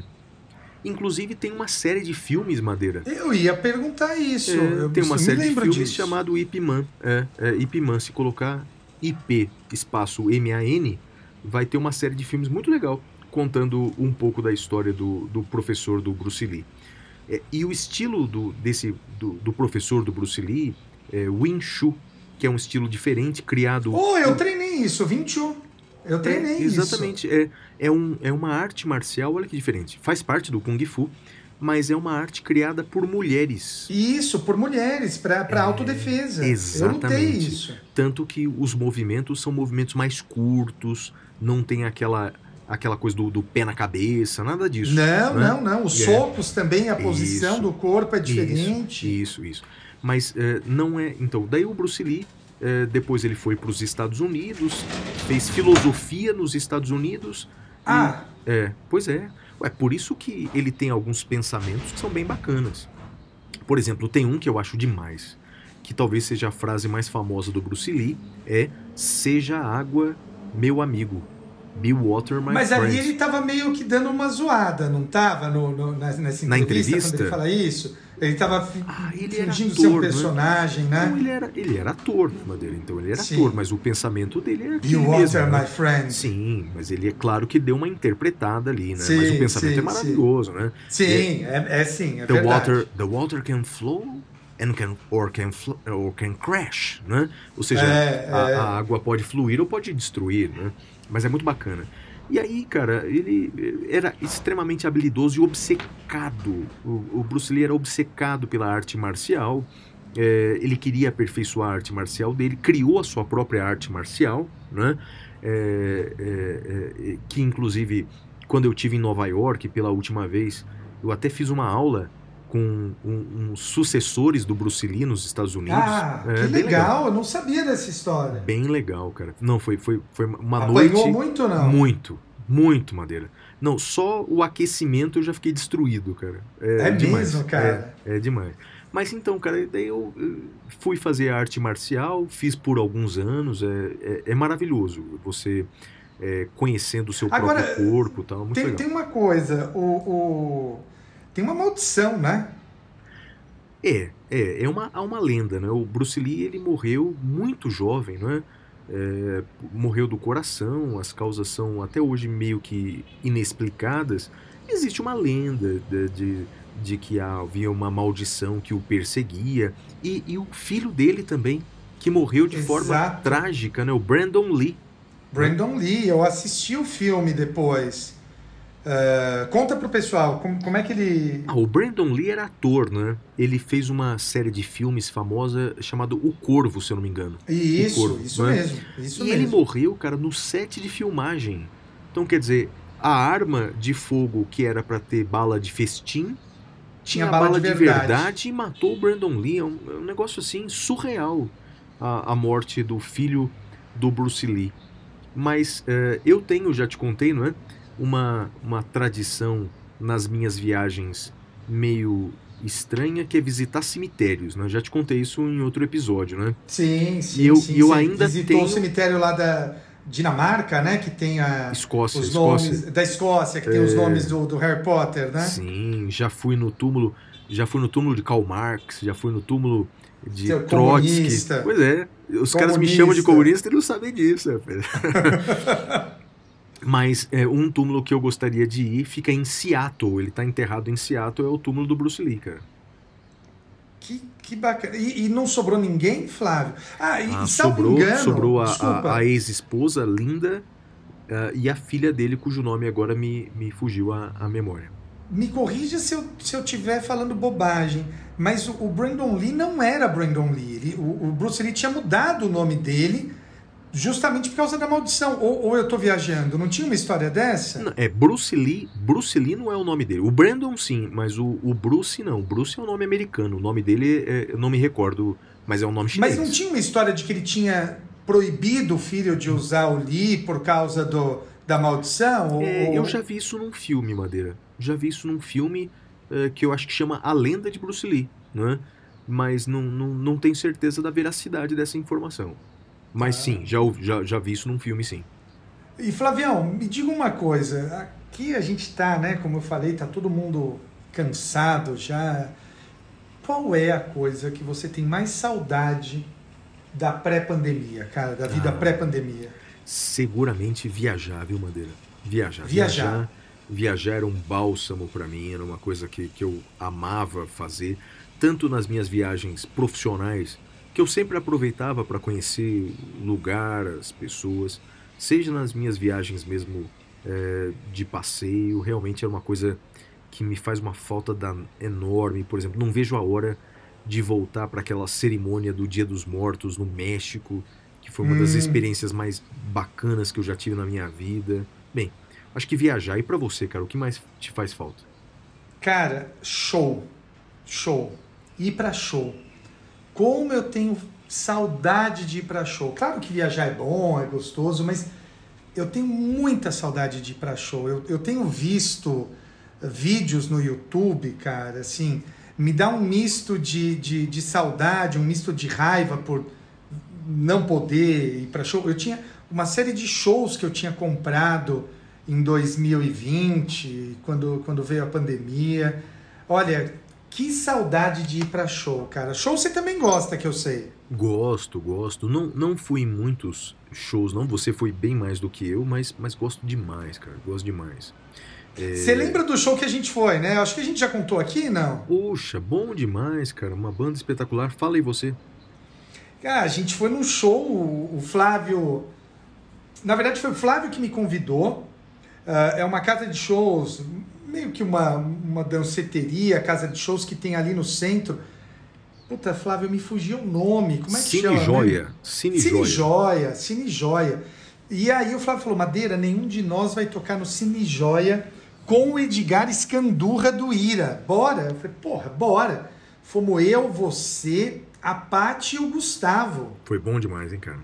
Inclusive tem uma série de filmes, Madeira. Eu ia perguntar isso. É, tem uma série de filmes disso. chamado Ip Man. É, é, Ip Man, se colocar IP espaço M-A-N, vai ter uma série de filmes muito legal contando um pouco da história do, do professor do Bruce Lee. É, e o estilo do, desse, do, do professor do Bruce Lee é Wing Chun, que é um estilo diferente, criado... Oh, eu treinei isso, 21. Eu treinei É, isso. exatamente. É, é, um, é uma arte marcial, olha que diferente. Faz parte do Kung Fu, mas é uma arte criada por mulheres. Isso, por mulheres, pra É, autodefesa. Eu lutei exatamente. isso. Tanto que os movimentos são movimentos mais curtos, não tem aquela, aquela coisa do, do pé na cabeça, nada disso. Não, né? não, não. Os É. socos também, a posição Isso. do corpo é diferente. Isso, isso. Mas eh, não é. Então, daí o Bruce Lee, eh, depois ele foi para os Estados Unidos, fez filosofia nos Estados Unidos. e- Ah, É, pois é. É por isso que ele tem alguns pensamentos que são bem bacanas. Por exemplo, tem um que eu acho demais, que talvez seja a frase mais famosa do Bruce Lee, é Seja água, meu amigo. Be water, my mas friend. ali ele tava meio que dando uma zoada, não tava? No, no- na- nessa entrevista, Na entrevista? quando ele fala isso? Ele tava fi- Ah, fingindo ser um né? personagem, né? Não, ele era, ele era ator, né, Madeira? Então ele era Sim. ator, mas o pensamento dele era Be aquele water, mesmo. né? my friend. Sim, mas ele é claro que deu uma interpretada ali, né? Sim, mas o pensamento sim, é maravilhoso, né? Sim, é, é sim, é the verdade. water, the water can flow and can or can or can crash, né? Ou seja, É, a, é. a água pode fluir ou pode destruir, né? Mas é muito bacana. E aí, cara, ele era extremamente habilidoso e obcecado. O, o Bruce Lee era obcecado pela arte marcial. É, ele queria aperfeiçoar a arte marcial dele, criou a sua própria arte marcial, né? É, é, é, que inclusive quando eu tive em Nova York pela última vez, eu até fiz uma aula com um- uns sucessores do Bruce Lee nos Estados Unidos. Ah, É, que bem legal, eu não sabia dessa história. Bem legal, cara. Não, foi, foi, foi uma Apanhou noite. muito não? Muito, muito madeira. Não, só o aquecimento eu já fiquei destruído, cara. É, É demais. mesmo, cara? É, é demais. Mas então, cara, daí eu eh, fui fazer arte marcial, fiz por alguns anos, é, é, é maravilhoso você é, conhecendo o seu Agora, próprio corpo e tal, muito Tem, legal. tem uma coisa, o, o- tem uma maldição, né? É, é, é uma, há uma lenda, né? O Bruce Lee, ele morreu muito jovem, né? É, morreu do coração, as causas são até hoje meio que inexplicadas. Existe uma lenda de, de, de que havia uma maldição que o perseguia. E, e o filho dele também, que morreu de forma Exato. trágica, né? O Brandon Lee. Brandon Lee, eu assisti o filme depois. Ah, conta pro pessoal, como, como é que ele. Ah, o Brandon Lee era ator, né? Ele fez uma série de filmes famosa chamada O Corvo, se eu não me engano. Isso, corvo, isso né? mesmo. Isso e mesmo. ele morreu, cara, no set de filmagem. Então, quer dizer, a arma de fogo que era pra ter bala de festim Tinha a bala de verdade. verdade e matou o Brandon Lee. É um, é um negócio assim surreal a, a morte do filho do Bruce Lee. Mas eh, eu tenho, já te contei, não é? Uma, uma tradição nas minhas viagens meio estranha que é visitar cemitérios, né? Já te contei isso em outro episódio, né? Sim, sim. E eu- sim, eu Você ainda visitou tenho- o cemitério lá da Dinamarca, né? Que tem a, Escócia, os Escócia. nomes da Escócia, que tem os É. nomes do, do Harry Potter, né? Sim, já fui no túmulo, já fui no túmulo de Karl Marx, já fui no túmulo de Seu Trotsky. comunista. Pois é, os caras me chamam de Comunista. comunista e não sabem disso. rapaz. Mas é, um túmulo que eu gostaria de ir fica em Seattle. Ele tá enterrado em Seattle, é o túmulo do Bruce Lee, cara. Que, que bacana. E, e não sobrou ninguém, Flávio? Ah, e Ah, sobrou engano, sobrou a, a- a ex-esposa, Linda, ah, e a filha dele, cujo nome agora me, me fugiu à, à memória. me corrija se eu se eu estiver falando bobagem, mas o, o Brandon Lee não era Brandon Lee. Ele- o, o Bruce Lee tinha mudado o nome dele justamente por causa da maldição. Ou, ou eu tô viajando? Não tinha uma história dessa? Não, É Bruce Lee. Bruce Lee não é o nome dele. O Brandon sim, mas o, o Bruce não. O Bruce é o nome americano. O nome dele é, eu não me recordo, mas é um nome chinês. Mas não tinha uma história de que ele tinha proibido o filho de usar o Lee por causa do, da maldição? Ou- É, eu já vi isso num filme, Madeira. Já vi isso num filme é, que eu acho que chama A Lenda de Bruce Lee, né? Mas não, não, não tenho certeza da veracidade dessa informação. Mas sim, já, já, já vi isso num filme, sim. E Flavião, me diga uma coisa. Aqui a gente tá, né? Como eu falei, tá todo mundo cansado já. Qual é a coisa que você tem mais saudade da pré-pandemia, cara? Da vida Ah. pré-pandemia? Seguramente viajar, viu, Madeira? Viajar. Viajar. Viajar era um bálsamo pra mim, era uma coisa que, que eu amava fazer, tanto nas minhas viagens profissionais, que eu sempre aproveitava para conhecer o lugar, as pessoas, seja nas minhas viagens mesmo é, de passeio, realmente era uma coisa que me faz uma falta da- enorme. Por exemplo, não vejo a hora de voltar para aquela cerimônia do Dia dos Mortos no México, que foi uma das Hum. experiências mais bacanas que eu já tive na minha vida. Bem, acho que viajar. E para você, cara, o que mais te faz falta? Cara, show. Show. Ir pra show. Como eu tenho saudade de ir pra show. Claro que viajar é bom, é gostoso, mas eu tenho muita saudade de ir pra show. Eu, eu tenho visto eh, vídeos no YouTube, cara, assim, me dá um misto de, de, de saudade, um misto de raiva por não poder ir pra show. Eu tinha uma série de shows que eu tinha comprado em 2020, quando, quando veio a pandemia. Olha, que saudade de ir pra show, cara. Show você também gosta, que eu sei. Gosto, gosto. Não, não fui em muitos shows, não. Você foi bem mais do que eu, mas, mas gosto demais, cara. Gosto demais. É, Você lembra do show que a gente foi, né? Acho que a gente já contou aqui, não? Poxa, bom demais, cara. Uma banda espetacular. Fala aí você. Cara, a gente foi num show, o Flávio. Na verdade, foi o Flávio que me convidou. Ah, é uma casa de shows, meio que uma, uma danceteria, casa de shows que tem ali no centro. Puta, Flávio, me fugiu o nome. Como é que Cine chama? né? Joia. Cine, Cine Joia. Joia, Cine Joia. E aí o Flávio falou: Madeira, nenhum de nós vai tocar no Cine Joia com o Edgar Escandurra do Ira. Bora? Eu falei: porra, bora. Fomos eu, você, a Paty e o Gustavo. Foi bom demais, hein, cara.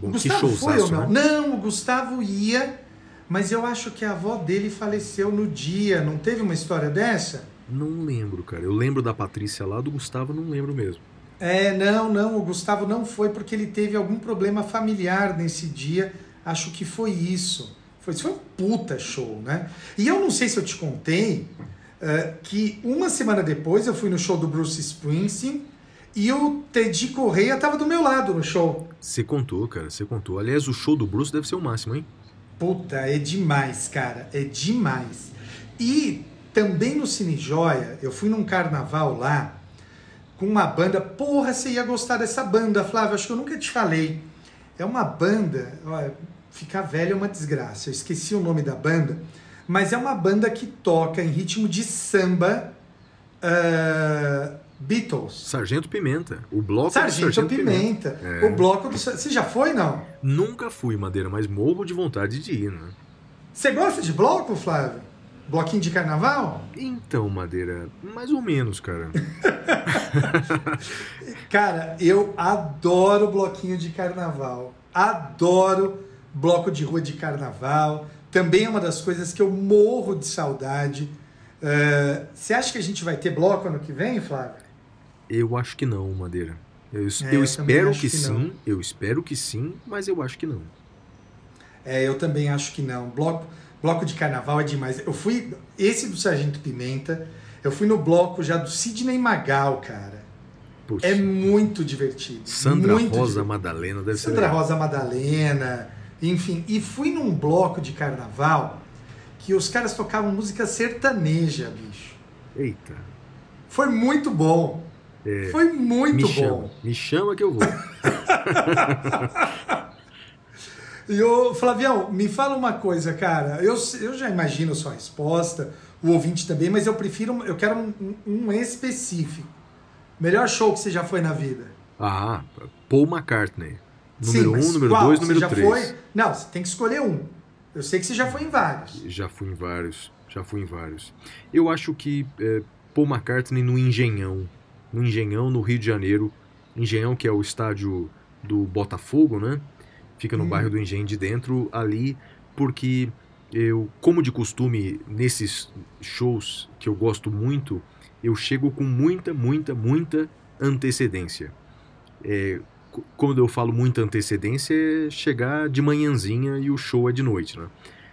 Bom, O que Gustavo foi ou não? né? Não, o Gustavo ia, mas eu acho que a avó dele faleceu no dia. Não teve uma história dessa? Não lembro, cara. Eu lembro da Patrícia lá, do Gustavo não lembro mesmo. É, não, não, o Gustavo não foi porque ele teve algum problema familiar nesse dia. Acho que foi isso. Foi, foi um puta show, né? E eu não sei se eu te contei eh, que uma semana depois eu fui no show do Bruce Springsteen e o Teddy Correia tava do meu lado no show. Você contou, cara. Você contou. Aliás, o show do Bruce deve ser o máximo, hein? Puta, é demais, cara. É demais. E também no Cine Joia, eu fui num carnaval lá com uma banda. Porra, você ia gostar dessa banda, Flávio. Acho que eu nunca te falei. É uma banda. Olha, ficar velho é uma desgraça. Eu esqueci o nome da banda. Mas é uma banda que toca em ritmo de samba. ah, Beatles. Sargento Pimenta. O bloco do Sargento, Pimenta. É. O bloco do. Você já foi, não? Nunca fui, Madeira, mas morro de vontade de ir, né? Você gosta de bloco, Flávio? Bloquinho de carnaval? Então, Madeira, mais ou menos, cara. Cara, eu adoro bloquinho de carnaval. Adoro bloco de rua de carnaval. Também é uma das coisas que eu morro de saudade. Eh, Você acha que a gente vai ter bloco ano que vem, Flávio? Eu acho que não, Madeira. Eu, É, eu espero que, que sim, eu espero que sim, mas eu acho que não. É, eu também acho que não. Bloco, bloco de carnaval é demais. Eu fui. Esse do Sargento Pimenta, eu fui no bloco já do Sidney Magal, cara. Putz, É muito divertido. Sandra muito Rosa divertido. Madalena deve ser Sandra. Rosa Madalena, enfim. E fui num bloco de carnaval que os caras tocavam música sertaneja, bicho. Eita, Foi muito bom. Foi muito me bom. chama, me chama que eu vou. E ô, Flavião, me fala uma coisa, cara. Eu, eu já imagino a sua resposta, o ouvinte também, mas eu prefiro, eu quero um, um específico. Melhor show que você já foi na vida? Ah, Paul McCartney. Número 1, mas um, número qual? 2, Você número já 3. Foi? Não, você tem que escolher um. Eu sei que você já foi em vários. Já fui em vários, já fui em vários. Eu acho que é, Paul McCartney no Engenhão, no Engenhão, no Rio de Janeiro. Engenhão, que é o estádio do Botafogo, né? Fica no Hum. bairro do Engenho de Dentro, ali, porque eu, como de costume, nesses shows que eu gosto muito, eu chego com muita, muita, muita antecedência. É, quando eu falo muita antecedência, é chegar de manhãzinha e o show é de noite, né?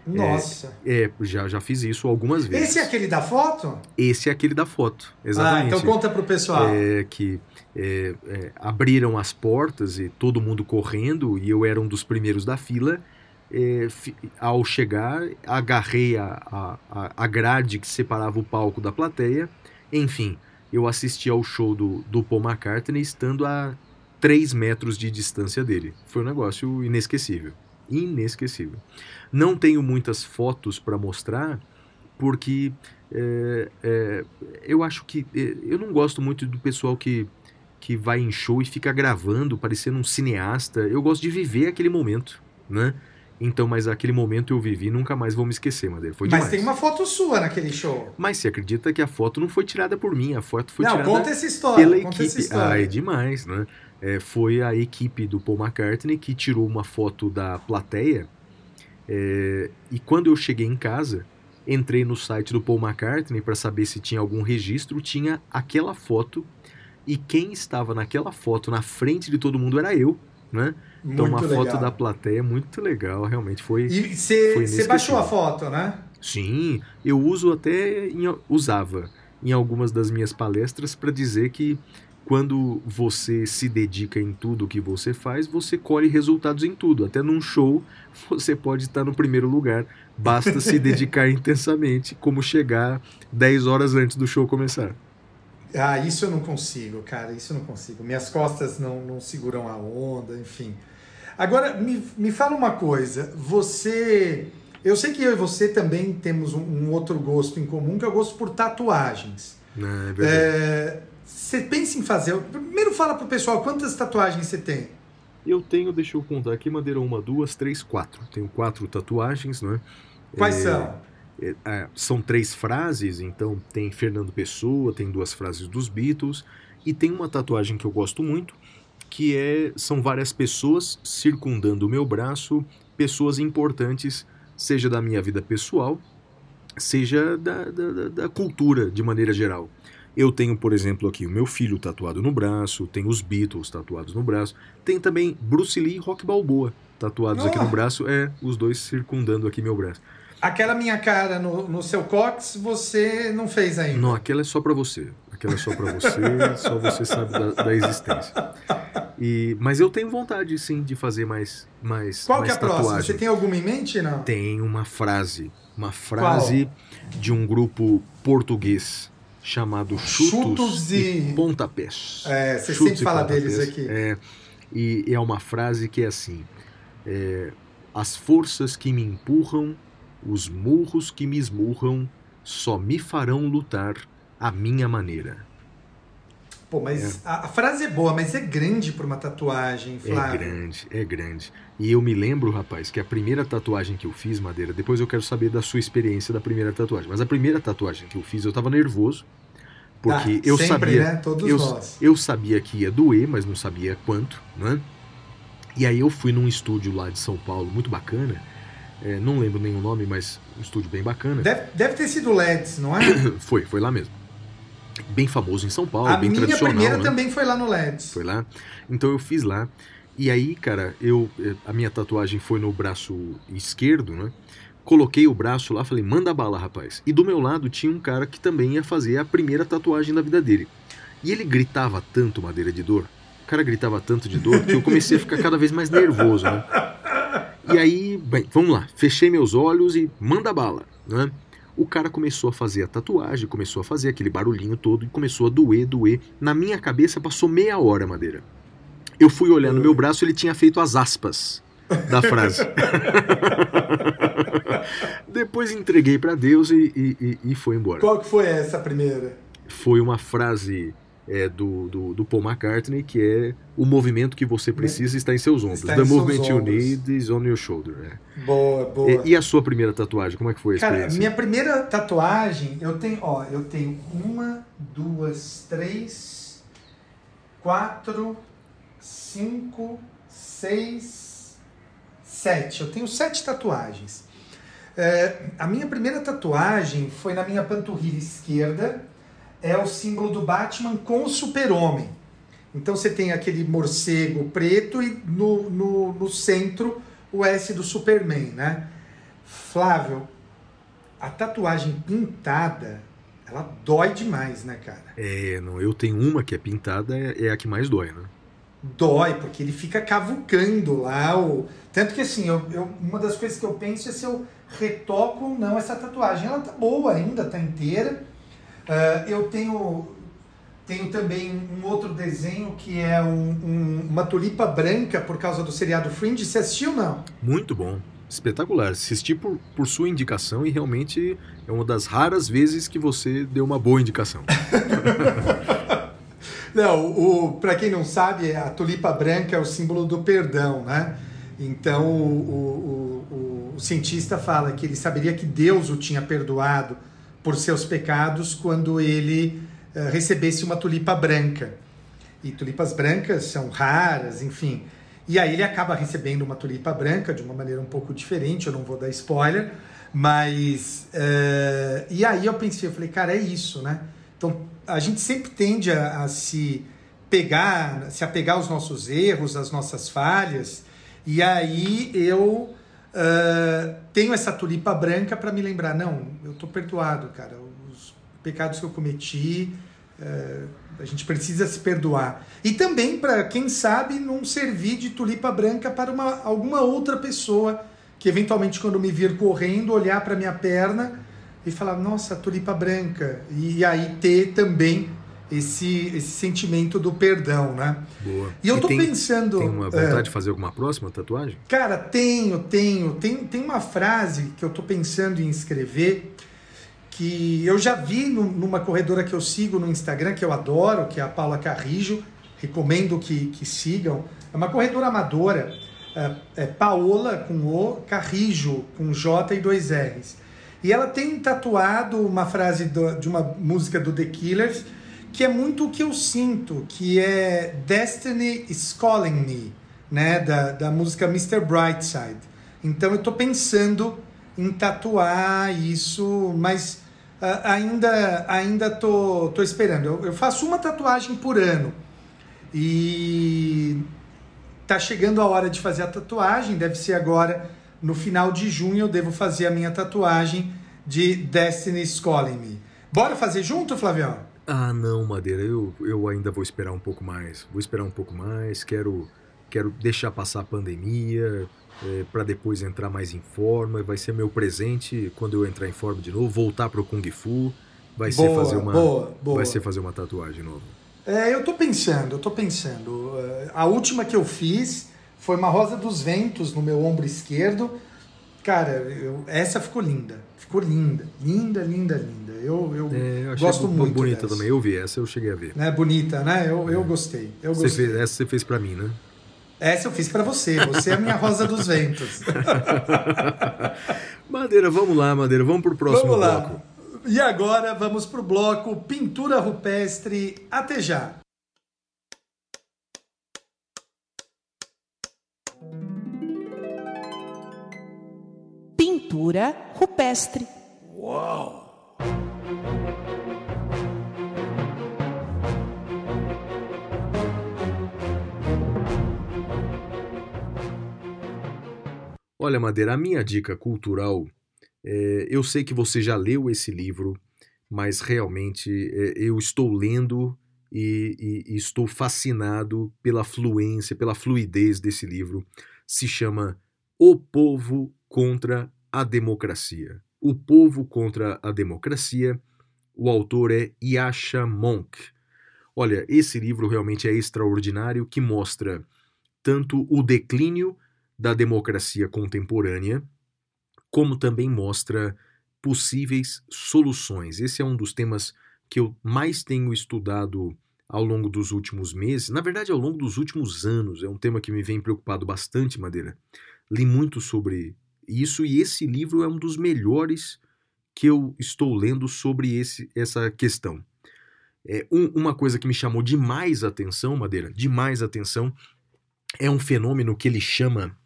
Nossa. É, já, já fiz isso algumas vezes. Esse é aquele da foto? Esse é aquele da foto, Ah, exatamente. então conta pro pessoal. É, que é, é, abriram as portas e todo mundo correndo, e eu era um dos primeiros da fila. É, ao chegar, agarrei a, a, a- a grade que separava o palco da plateia. Enfim, eu assisti ao show do, do Paul McCartney estando a 3 metros de distância dele. Foi um negócio inesquecível. Inesquecível. Não tenho muitas fotos para mostrar, porque é, é, eu acho que. é, eu não gosto muito do pessoal que, que vai em show e fica gravando, parecendo um cineasta. Eu gosto de viver aquele momento, né? Então, mas aquele momento eu vivi nunca mais vou me esquecer, Madeira. Foi Mas demais. tem uma foto sua naquele show. Mas você acredita que a foto não foi tirada por mim, a foto foi não, tirada conta essa história. pela conta essa equipe. Ah, história. é demais, né? É, foi a equipe do Paul McCartney que tirou uma foto da plateia. é, e quando eu cheguei em casa, entrei no site do Paul McCartney para saber se tinha algum registro. Tinha aquela foto e quem estava naquela foto na frente de todo mundo era eu, né? Então Muito uma foto legal. da plateia muito legal, realmente foi. E você baixou a foto, né? Sim, eu uso até em- usava em algumas das minhas palestras para dizer que quando você se dedica em tudo que você faz, você colhe resultados em tudo. Até num show você pode estar no primeiro lugar, basta se dedicar intensamente, como chegar 10 horas antes do show começar. Ah, isso eu não consigo, cara. Isso eu não consigo. Minhas costas não, não seguram a onda, enfim. Agora, me, me fala uma coisa. Você. Eu sei que eu e você também temos um, um outro gosto em comum, que é o gosto por tatuagens. Né, é verdade. É, Você pensa em fazer. Primeiro fala pro pessoal quantas tatuagens você tem. Eu tenho, deixa eu contar aqui, madeira uma, duas, três, quatro. Tenho quatro tatuagens, não é? Quais É, são? É, é, são três frases, então tem Fernando Pessoa, tem duas frases dos Beatles, e tem uma tatuagem que eu gosto muito, que é são várias pessoas circundando o meu braço, pessoas importantes, seja da minha vida pessoal, seja da, da- da cultura de maneira geral. Eu tenho, por exemplo, aqui o meu filho tatuado no braço, tenho os Beatles tatuados no braço, tem também Bruce Lee e Rock Balboa tatuados aqui Oh. no braço, é, os dois circundando aqui meu braço. Aquela minha cara no, no seu cox, você não fez ainda. Não, aquela é só pra você. Aquela é só pra você, só você sabe da, da existência. E, mas eu tenho vontade, sim, de fazer mais, mais, Qual que mais é a próxima? tatuagem. Você tem alguma em mente, não? Tem uma frase, uma frase de um grupo português chamado Chutos, Chutos e... e- Pontapés. É, você Chutes sempre fala deles aqui. É, e é uma frase que é assim: é, as forças que me empurram, os murros que me esmurram, só me farão lutar à minha maneira. Pô, mas a, a frase é boa, mas é grande pra uma tatuagem, É Flávio. grande, é grande. E eu me lembro, rapaz, que a primeira tatuagem que eu fiz, Madeira, depois eu quero saber da sua experiência da primeira tatuagem. Mas a primeira tatuagem que eu fiz, eu tava nervoso. Porque Tá, eu sempre, sabia. né? Todos eu, nós. eu sabia que ia doer, mas não sabia quanto, né? E aí eu fui num estúdio lá de São Paulo, muito bacana. É, não lembro o nome, mas um estúdio bem bacana. Deve, deve ter sido LEDs, não é? Foi, foi lá mesmo. Bem famoso em São Paulo, a bem minha tradicional. primeira né? também foi lá no LEDs. Foi lá. Então eu fiz lá. E aí, cara, eu eh, a minha tatuagem foi no braço esquerdo, né? Coloquei o braço lá, falei, manda bala, rapaz. E do meu lado tinha um cara que também ia fazer a primeira tatuagem da vida dele. E ele gritava tanto, madeira de dor. O cara gritava tanto de dor que eu comecei a ficar cada vez mais nervoso, né? E aí, bem, vamos lá. Fechei meus olhos e manda bala, né? O cara começou a fazer a tatuagem, começou a fazer aquele barulhinho todo e começou a doer, doer. Na minha cabeça passou meia hora, Madeira. Eu fui olhar no meu braço, ele tinha feito as aspas da frase. Depois entreguei pra Deus e, e- e- e foi embora. Qual que foi essa primeira? Foi uma frase é, do, do, do Paul McCartney que é o movimento que você precisa está em seus ombros. Está The movement you need is on your shoulder. é. Boa, boa. E, e a sua primeira tatuagem, como é que foi a Cara, experiência? minha primeira tatuagem, eu tenho, ó, eu tenho uma, duas, três, quatro, cinco, seis, sete. Eu tenho sete tatuagens. É, a minha primeira tatuagem foi na minha panturrilha esquerda. É o símbolo do Batman com o super-homem. Então você tem aquele morcego preto e no, no, no centro o S do Superman, né? Flávio, a tatuagem pintada, ela dói demais, né, cara? É, não, eu tenho uma que é pintada, é, é a que mais dói, né? Dói, porque ele fica cavucando lá. O... Tanto que assim, eu, eu- uma das coisas que eu penso é se eu retoco ou não essa tatuagem. Ela tá boa ainda, tá inteira. Ah, eu tenho, tenho também um outro desenho que é um- um- uma tulipa branca por causa do seriado Fringe. Você assistiu não? Muito bom. Espetacular. Assisti por, por sua indicação e realmente é uma das raras vezes que você deu uma boa indicação. Não, o, para quem não sabe, a tulipa branca é o símbolo do perdão, né? Então o, o, o, cientista fala que ele saberia que Deus o tinha perdoado por seus pecados quando ele eh, recebesse uma tulipa branca. E tulipas brancas são raras, enfim. E aí ele acaba recebendo uma tulipa branca de uma maneira um pouco diferente, eu não vou dar spoiler, mas. eh, e aí eu pensei, eu falei, cara, é isso, né? Então a gente sempre tende a, a se pegar, se apegar aos nossos erros, às nossas falhas, e aí eu ah, tenho essa tulipa branca para me lembrar, não, eu tô perdoado, cara, os pecados que eu cometi, eh, a gente precisa se perdoar. E também para, quem sabe, não servir de tulipa branca para uma, alguma outra pessoa que eventualmente quando me vir correndo, olhar para minha perna e falar, nossa, tulipa branca. E aí ter também esse, esse sentimento do perdão, né? Boa. E eu tô tem, pensando. Tem uma é, vontade de fazer alguma próxima tatuagem? Cara, tenho, tenho. Tem, tem uma frase que eu tô pensando em escrever que eu já vi nu- numa corredora que eu sigo no Instagram, que eu adoro, que é a Paula Carrijo. Recomendo que, que sigam. É uma corredora amadora. É, é Paola com O, Carrijo com J e dois R's. E ela tem tatuado uma frase do- de uma música do The Killers que é muito o que eu sinto, que é Destiny is Calling Me, né, da, da música Mr. Brightside. Então eu tô pensando em tatuar isso, mas ah, ainda ainda tô, tô esperando. Eu, eu faço uma tatuagem por ano e tá chegando a hora de fazer a tatuagem, deve ser agora no final de junho eu devo fazer a minha tatuagem de Destiny's Calling Me. Bora fazer junto, Flavião? Ah, não, Madeira, eu, eu ainda vou esperar um pouco mais. Vou esperar um pouco mais, quero, quero deixar passar a pandemia para depois entrar mais em forma. Vai ser meu presente quando eu entrar em forma de novo, voltar pro Kung Fu. Vai ser Boa, fazer uma boa, boa. vai ser fazer uma tatuagem nova. É, eu tô pensando, eu tô pensando. Eh, A última que eu fiz foi uma rosa dos ventos no meu ombro esquerdo. Cara, eu- essa ficou linda. Ficou linda. Linda, linda, linda. Eu, eu É, eu gosto muito bonita dessa. também. Eu vi essa, eu cheguei a ver. Né? Bonita, né? Eu, eu gostei. Eu Você gostei. fez, essa você fez pra mim, né? Essa eu fiz pra você. Você é a minha rosa dos ventos. Madeira, vamos lá, Madeira. Vamos pro próximo Vamos bloco. E agora vamos pro bloco Pintura Rupestre. Até já. Pintura rupestre. Olha, Madeira, a minha dica cultural, é, eu sei que você já leu esse livro, mas realmente é, eu estou lendo e, e- e estou fascinado pela fluência, pela fluidez desse livro. Se chama O Povo contra a Democracia. O Povo contra a Democracia. O autor é Yasha Monk. Olha, esse livro realmente é extraordinário, que mostra tanto o declínio da democracia contemporânea, como também mostra possíveis soluções. Esse é um dos temas que eu mais tenho estudado ao longo dos últimos meses, na verdade, ao longo dos últimos anos. É um tema que me vem preocupado bastante, Madeira. Li muito sobre isso e esse livro é um dos melhores que eu estou lendo sobre esse, essa questão. É, um- uma coisa que me chamou demais a atenção, Madeira, demais atenção, é um fenômeno que ele chama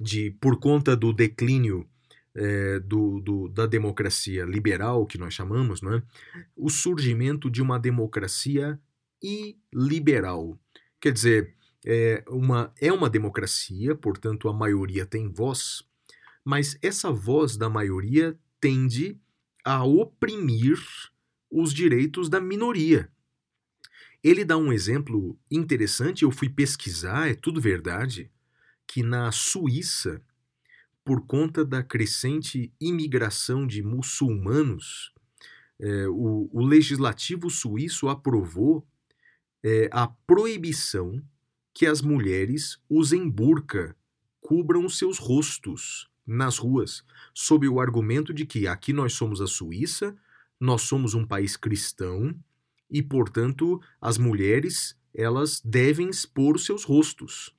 de, por conta do declínio é, do, do- da democracia liberal, que nós chamamos, não é? o surgimento de uma democracia iliberal. Quer dizer, é uma, é uma democracia, portanto a maioria tem voz, mas essa voz da maioria tende a oprimir os direitos da minoria. Ele dá um exemplo interessante, eu fui pesquisar, é tudo verdade, que na Suíça, por conta da crescente imigração de muçulmanos, é, o, o legislativo suíço aprovou é, a proibição que as mulheres usem burca, cubram seus rostos nas ruas, sob o argumento de que aqui nós somos a Suíça, nós somos um país cristão e, portanto, as mulheres elas devem expor os seus rostos.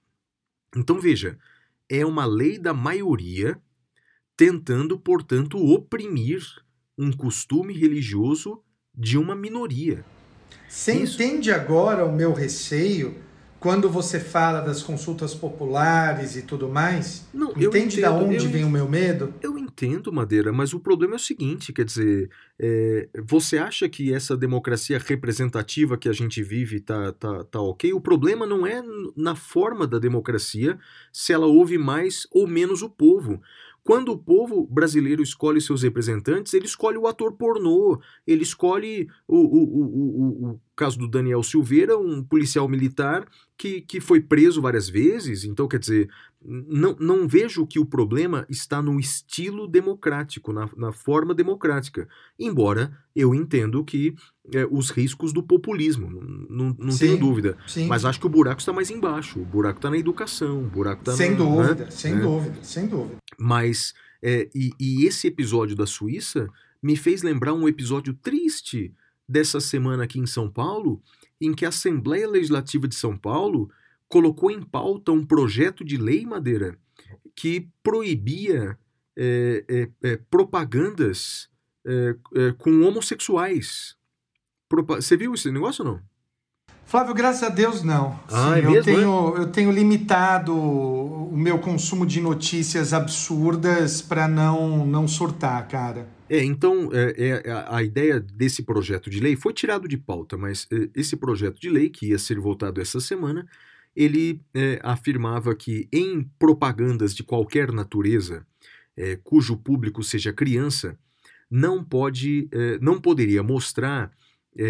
Então veja, é uma lei da maioria tentando, portanto, oprimir um costume religioso de uma minoria. Você Isso. entende agora o meu receio quando você fala das consultas populares e tudo mais? Não, Entende da onde vem o meu medo? Eu entendo, Madeira, mas o problema é o seguinte, quer dizer, é, você acha que essa democracia representativa que a gente vive tá, tá, tá ok? O problema não é na forma da democracia, se ela ouve mais ou menos o povo. Quando o povo brasileiro escolhe seus representantes, ele escolhe o ator pornô, ele escolhe o, o, o, o, o caso do Daniel Silveira, um policial militar que, que foi preso várias vezes. Então, quer dizer, não, não vejo que o problema está no estilo democrático, na, na forma democrática. Embora eu entendo que é, os riscos do populismo, não, não, Sim, tenho dúvida. Sim. Mas acho que o buraco está mais embaixo. O buraco está na educação, o buraco está sem na, dúvida, né? sem É. dúvida, sem dúvida. Mas, é, e, e esse episódio da Suíça me fez lembrar um episódio triste dessa semana aqui em São Paulo, em que a Assembleia Legislativa de São Paulo colocou em pauta um projeto de lei, Madeira, que proibia é, é, é, propagandas é, é, com homossexuais. Propa- Você viu esse negócio ou não? Flávio, graças a Deus não. Ah, Sim, é eu, mesmo, tenho, eu tenho limitado o meu consumo de notícias absurdas para não, não surtar, cara. É, então, é, é, a, ideia desse projeto de lei foi tirado de pauta, mas é, esse projeto de lei, que ia ser votado essa semana, ele é, afirmava que em propagandas de qualquer natureza, é, cujo público seja criança, não pode, é, não poderia mostrar, é,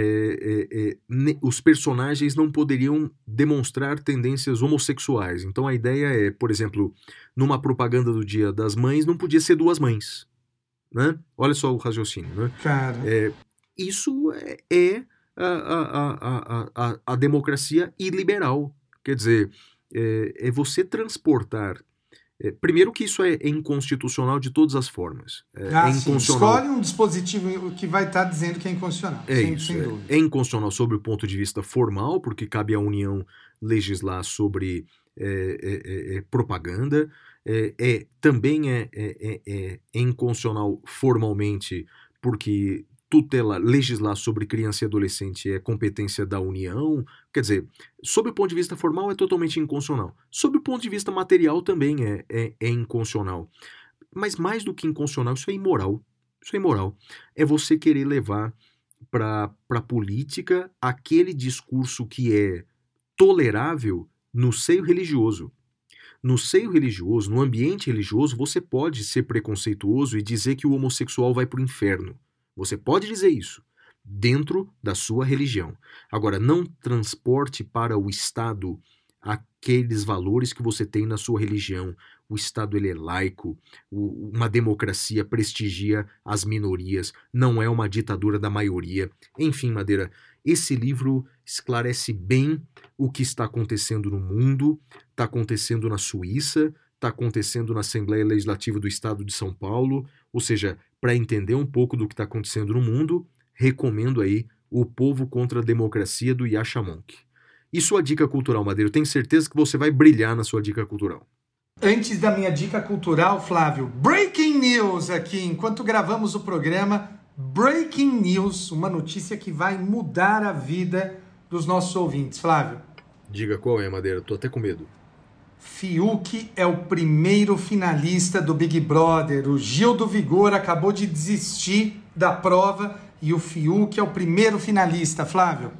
é, é, ne- os personagens não poderiam demonstrar tendências homossexuais. Então a ideia é, por exemplo, numa propaganda do Dia das Mães, não podia ser duas mães. Né? Olha só o raciocínio. Né? Isso é, a, a, a, a democracia iliberal. Quer dizer, é, é você transportar é, primeiro que isso é, é inconstitucional de todas as formas. É, Ah, é sim. inconstitucional. Escolhe um dispositivo que vai estar dizendo que é inconstitucional. É sem, isso. sem é. dúvida. É inconstitucional sob o ponto de vista formal, porque cabe à União legislar sobre é, é, é, é, propaganda. É, é- também é, é, é- é- é inconstitucional formalmente, porque tutela, legislar sobre criança e adolescente é competência da União. Quer dizer, sob o ponto de vista formal é totalmente inconstitucional. Sob o ponto de vista material também é, é, é inconstitucional. Mas mais do que inconstitucional, isso é imoral. Isso é imoral. É você querer levar para a política aquele discurso que é tolerável no seio religioso. No seio religioso, no ambiente religioso, você pode ser preconceituoso e dizer que o homossexual vai para o inferno. Você pode dizer isso dentro da sua religião. Agora, não transporte para o Estado aqueles valores que você tem na sua religião. O Estado ele é laico, o- uma democracia prestigia as minorias, não é uma ditadura da maioria. Enfim, Madeira, esse livro esclarece bem o que está acontecendo no mundo, está acontecendo na Suíça, está acontecendo na Assembleia Legislativa do Estado de São Paulo, ou seja, para entender um pouco do que está acontecendo no mundo, recomendo aí O Povo contra a Democracia do Yasha Monk. E sua dica cultural, Madeira? Eu tenho certeza que você vai brilhar na sua dica cultural. Antes da minha dica cultural, Flávio, breaking news aqui, enquanto gravamos o programa, breaking news, uma notícia que vai mudar a vida dos nossos ouvintes. Flávio, Diga qual é, Madeira? Tô até com medo. Fiuk é o primeiro finalista do Big Brother. O Gil do Vigor acabou de desistir da prova e o Fiuk é o primeiro finalista, Flávio.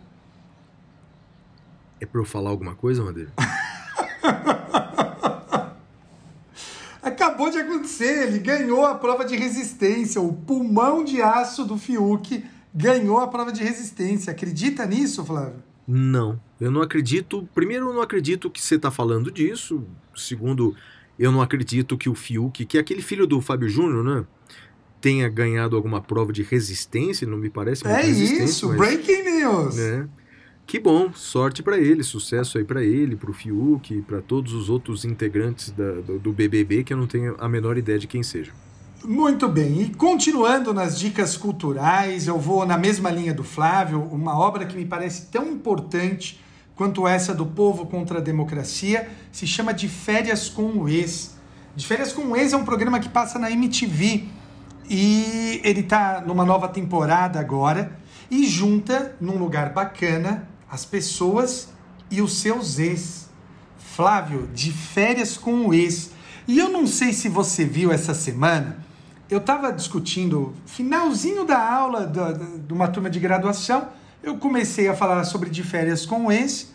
É pra eu falar alguma coisa, Madeira? Acabou de acontecer, ele ganhou a prova de resistência. O pulmão de aço do Fiuk ganhou a prova de resistência. Acredita nisso, Flávio? Não, eu não acredito. Primeiro, eu não acredito que você está falando disso. Segundo, eu não acredito que o Fiuk, que é aquele filho do Fábio Júnior, né? Tenha ganhado alguma prova de resistência, não me parece muito É isso, mas, breaking news. né? Que bom, sorte pra ele, sucesso aí pra ele, pro Fiuk, pra todos os outros integrantes da- do, do BBB que eu não tenho a menor ideia de quem seja. Muito bem, e continuando nas dicas culturais, eu vou na mesma linha do Flávio, uma obra que me parece tão importante quanto essa do Povo contra a Democracia, se chama De Férias com o Ex. De Férias com o Ex é um programa que passa na MTV e ele tá numa nova temporada agora e junta num lugar bacana as pessoas e os seus ex. Flávio, de férias com o ex. E eu não sei se você viu essa semana, eu estava discutindo, finalzinho da aula da- de uma turma de graduação, eu comecei a falar sobre de férias com o ex.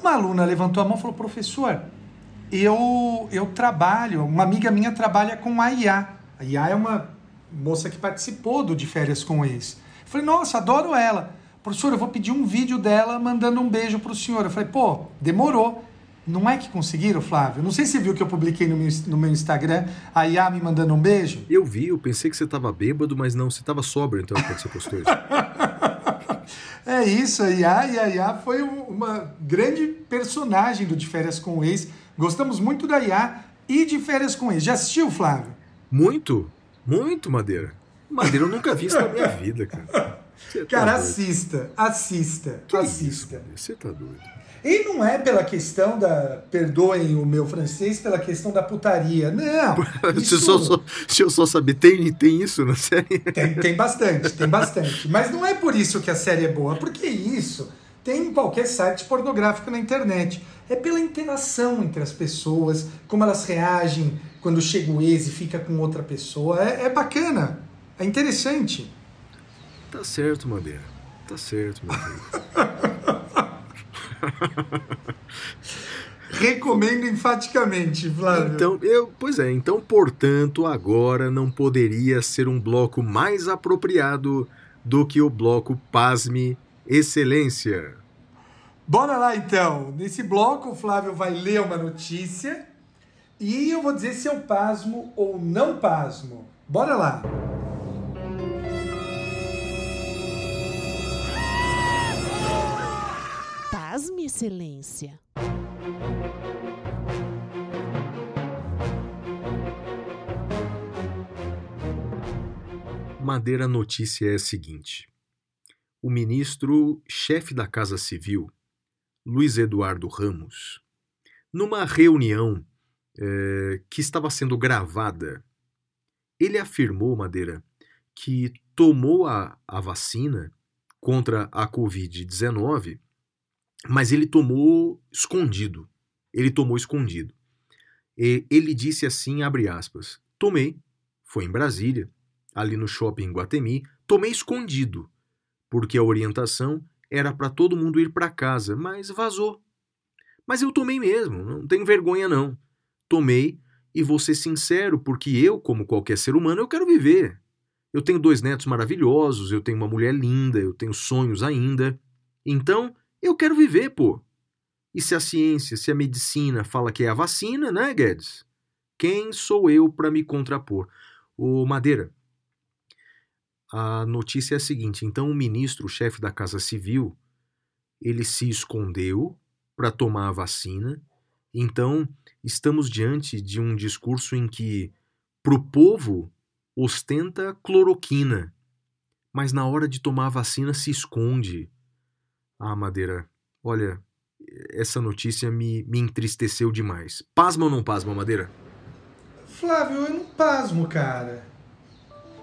Uma aluna levantou a mão e falou: professor, eu, eu trabalho, uma amiga minha trabalha com a IA. A IA é uma moça que participou do De Férias com o Ex. Eu falei, nossa, adoro ela. Professor, eu vou pedir um vídeo dela mandando um beijo pro senhor. Eu falei, pô, demorou. Não é que conseguiram, Flávio? Não sei se você viu que eu publiquei no meu, no meu Instagram a IA me mandando um beijo. Eu vi, eu pensei que você tava bêbado, mas não, você tava sóbrio então quando você postou isso. É isso, a e a IA foi um- uma grande personagem do De Férias com o Ex. Gostamos muito da IA e de Férias com o Ex. Já assistiu, Flávio? Muito, muito, Madeira. Madeira eu nunca vi isso na minha vida, cara. Tá Cara, doido. assista, assista, Que assista. Você tá doido. E não é pela questão da. Perdoem o meu francês, pela questão da putaria. Não. Deixa, eu Isso só, deixa eu só saber, tem, tem isso na série? tem, tem bastante, tem bastante. Mas não é por isso que a série é boa, porque isso tem em qualquer site pornográfico na internet. É pela interação entre as pessoas, como elas reagem quando chega o ex e fica com outra pessoa. É, é bacana, é interessante. Tá certo, Madeira. Tá certo, meu filho. Recomendo enfaticamente, Flávio. Então, eu, pois é, então, portanto, agora não poderia ser um bloco mais apropriado do que o bloco Pasme Excelência. Bora lá então. Nesse bloco, o Flávio vai ler uma notícia e eu vou dizer se eu pasmo ou não pasmo. Bora lá. Pasme, Excelência. Madeira notícia é a seguinte: o ministro-chefe da Casa Civil, Luiz Eduardo Ramos, numa reunião eh, que estava sendo gravada, ele afirmou, Madeira, que tomou a, a vacina contra a Covid-19 mas ele tomou escondido. Ele tomou escondido. E ele disse assim, abre aspas, tomei, foi em Brasília, ali no shopping Guatemi, tomei escondido, porque a orientação era para todo mundo ir para casa, mas vazou. Mas eu tomei mesmo, não tenho vergonha não. Tomei e vou ser sincero, porque eu, como qualquer ser humano, eu quero viver. Eu tenho dois netos maravilhosos, eu tenho uma mulher linda, eu tenho sonhos ainda. Então, eu quero viver, pô. E se a ciência, se a medicina fala que é a vacina, né, Guedes? Quem sou eu para me contrapor? O Madeira, a notícia é a seguinte: então o ministro, o chefe da Casa Civil, ele se escondeu para tomar a vacina. Então, estamos diante de um discurso em que, para o povo, ostenta cloroquina, mas na hora de tomar a vacina se esconde. Ah, Madeira, olha, essa notícia me, me entristeceu demais. Pasma ou não pasma, Madeira? Flávio, eu não pasmo, cara.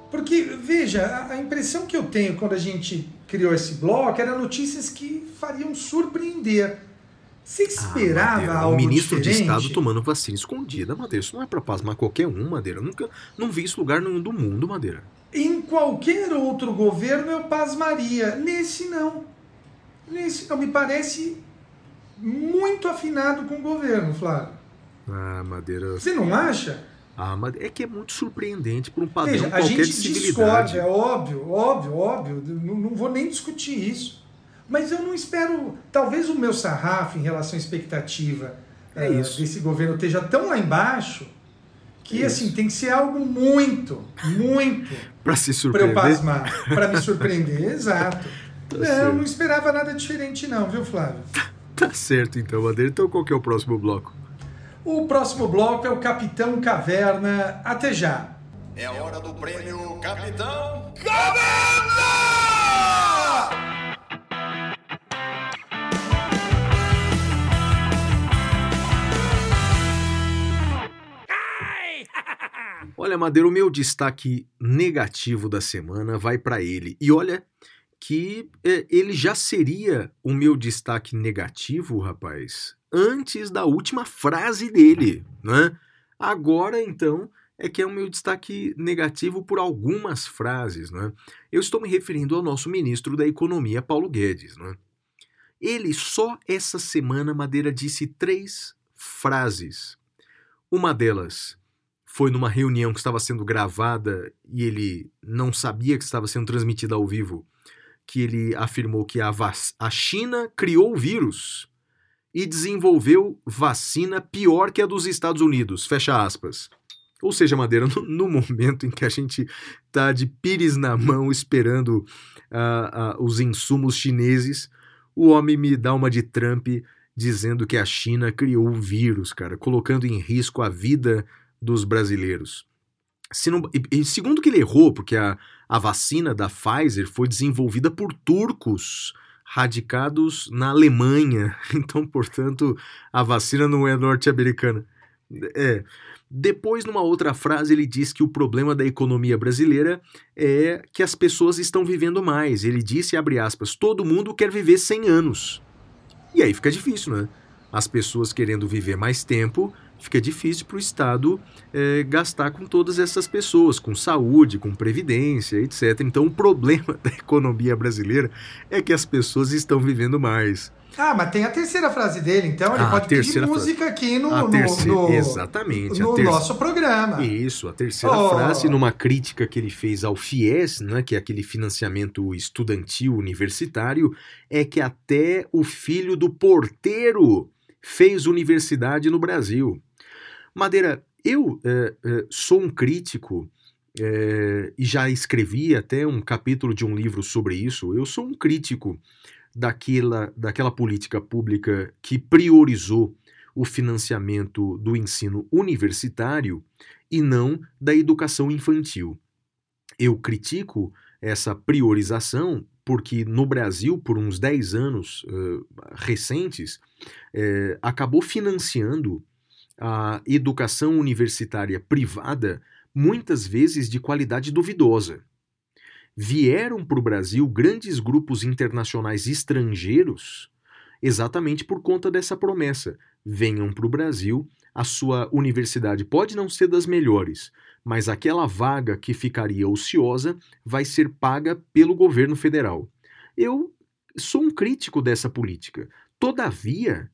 Porque, veja, a- impressão que eu tenho quando a gente criou esse bloco era notícias que fariam surpreender. Você esperava Ah, Madeira, algo um ministro diferente? de Estado tomando vacina escondida, Madeira. Isso não é pra pasmar qualquer um, Madeira. Eu nunca não vi isso lugar nenhum do mundo, Madeira. Em qualquer outro governo eu pasmaria. Nesse não. Não. Me parece muito afinado com o governo, Flávio. Ah, Madeira. Você não acha? Ah, Madeira. É que é muito surpreendente por um padrão Veja, a qualquer gente de civilidade. discorda, é óbvio, óbvio, óbvio. Não, não vou nem discutir isso. Mas eu não espero. Talvez o meu sarrafo em relação à expectativa É isso. desse governo esteja tão lá embaixo que É assim tem que ser algo muito, muito Pra se para eu surpreender. pasmar, para me surpreender. Exato. Tá não, certo. não esperava nada diferente, não, viu, Flávio? Tá certo, então, Madeira. Então, qual que é o próximo bloco? O próximo bloco é o Capitão Caverna. Até já. É a hora do prêmio Capitão Olha, Madeira, o meu destaque negativo da semana vai pra ele. E olha que é, ele já seria o meu destaque negativo, rapaz, antes da última frase dele, né? Agora, então, é que é o meu destaque negativo por algumas frases, né? Eu estou me referindo ao nosso ministro da Economia, Paulo Guedes, né? Ele só essa semana, Madeira, disse três frases. Uma delas foi numa reunião que estava sendo gravada e ele não sabia que estava sendo transmitida ao vivo, que ele afirmou que a, a China criou o vírus e desenvolveu vacina pior que a dos Estados Unidos, fecha aspas. Ou seja, Madeira, no, no momento em que a gente tá de pires na mão esperando ah, ah, os insumos chineses, o homem me dá uma de Trump dizendo que a China criou o vírus, cara, colocando em risco a vida dos brasileiros. Se não- e, segundo que ele errou, porque a, a vacina da Pfizer foi desenvolvida por turcos radicados na Alemanha, então, portanto, a vacina não é norte-americana. É. Depois, numa outra frase, ele diz que o problema da economia brasileira é que as pessoas estão vivendo mais. Ele disse, abre aspas, todo mundo quer viver 100 anos. E aí fica difícil, né? As pessoas querendo viver mais tempo, fica difícil para o Estado eh, gastar com todas essas pessoas, com saúde, com previdência, etc. Então o problema da economia brasileira é que as pessoas estão vivendo mais. Ah, mas tem a terceira frase dele, então ele Ah, a pode pedir terceira frase. música aqui no, no- terceira- no- exatamente, a no nosso programa. Isso, a terceira Oh. frase, numa crítica que ele fez ao FIES, né, que é aquele financiamento estudantil universitário, é que até o filho do porteiro fez universidade no Brasil. Madeira, eu eh, eh, sou um crítico eh, e já escrevi até um capítulo de um livro sobre isso. Eu sou um crítico daquela, daquela política pública que priorizou o financiamento do ensino universitário e não da educação infantil. Eu critico essa priorização porque no Brasil, por uns 10 anos eh, recentes, eh, acabou financiando a educação universitária privada, muitas vezes de qualidade duvidosa. Vieram para o Brasil grandes grupos internacionais estrangeiros exatamente por conta dessa promessa. Venham para o Brasil, a sua universidade pode não ser das melhores, mas aquela vaga que ficaria ociosa vai ser paga pelo governo federal. Eu sou um crítico dessa política. Todavia,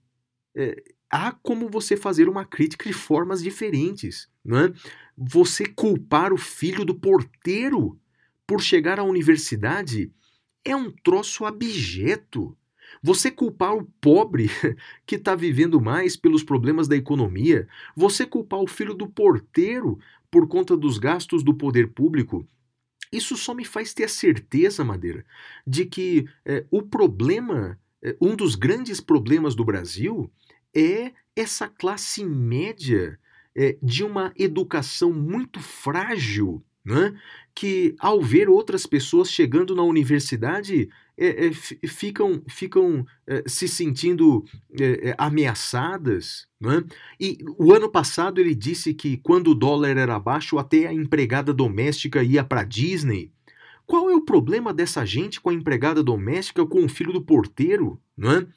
é, há como você fazer uma crítica de formas diferentes. Não é? Você culpar o filho do porteiro por chegar à universidade é um troço abjeto. Você culpar o pobre que está vivendo mais pelos problemas da economia, você culpar o filho do porteiro por conta dos gastos do poder público, isso só me faz ter a certeza, Madeira, de que é, o problema, é, um dos grandes problemas do Brasil é essa classe média é, de uma educação muito frágil, né? que ao ver outras pessoas chegando na universidade é, é, ficam, ficam se sentindo ameaçadas. Né? E o ano passado ele disse que quando o dólar era baixo, até a empregada doméstica ia para Disney. Qual é o problema dessa gente com a empregada doméstica, com o filho do porteiro? Não é?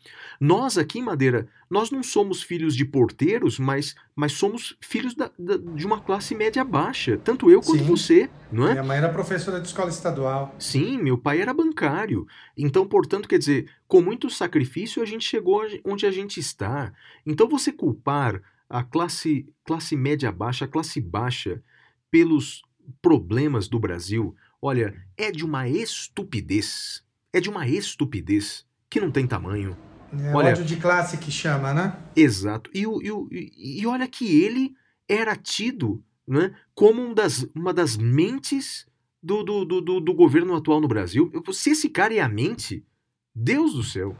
Nós aqui em Madeira, nós não somos filhos de porteiros, mas, mas somos filhos da, da, de uma classe média baixa. Tanto eu quanto Sim. você, não é? Minha mãe era professora de escola estadual. Sim, meu pai era bancário. Então, portanto, quer dizer, com muito sacrifício a gente chegou onde a gente está. Então, você culpar a classe, classe média baixa, a classe baixa, pelos problemas do Brasil, olha, é de uma estupidez. É de uma estupidez que não tem tamanho. É Olha- ódio de classe que chama, né? Exato. E, o- e, o- e- olha que ele era tido né, como um das, uma das mentes do, do, do, do- governo atual no Brasil. Se esse cara é a mente, Deus do céu.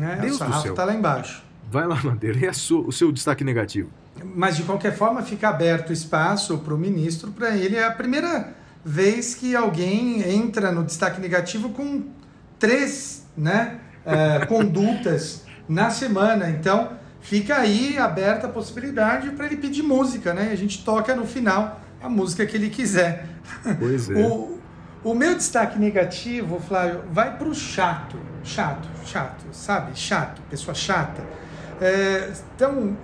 É, Deus o do céu. tá lá embaixo. Vai lá, Madeira, é sua- o seu destaque negativo. Mas de qualquer forma fica aberto espaço para o ministro para ele. É a primeira vez que alguém entra no destaque negativo com três né, eh, condutas na semana. Então fica aí aberta a possibilidade para ele pedir música, né? E a gente toca no final a música que ele quiser. Pois é. O, o meu destaque negativo, Flávio, vai para o chato. Chato, chato, sabe? Chato, pessoa chata. É, então,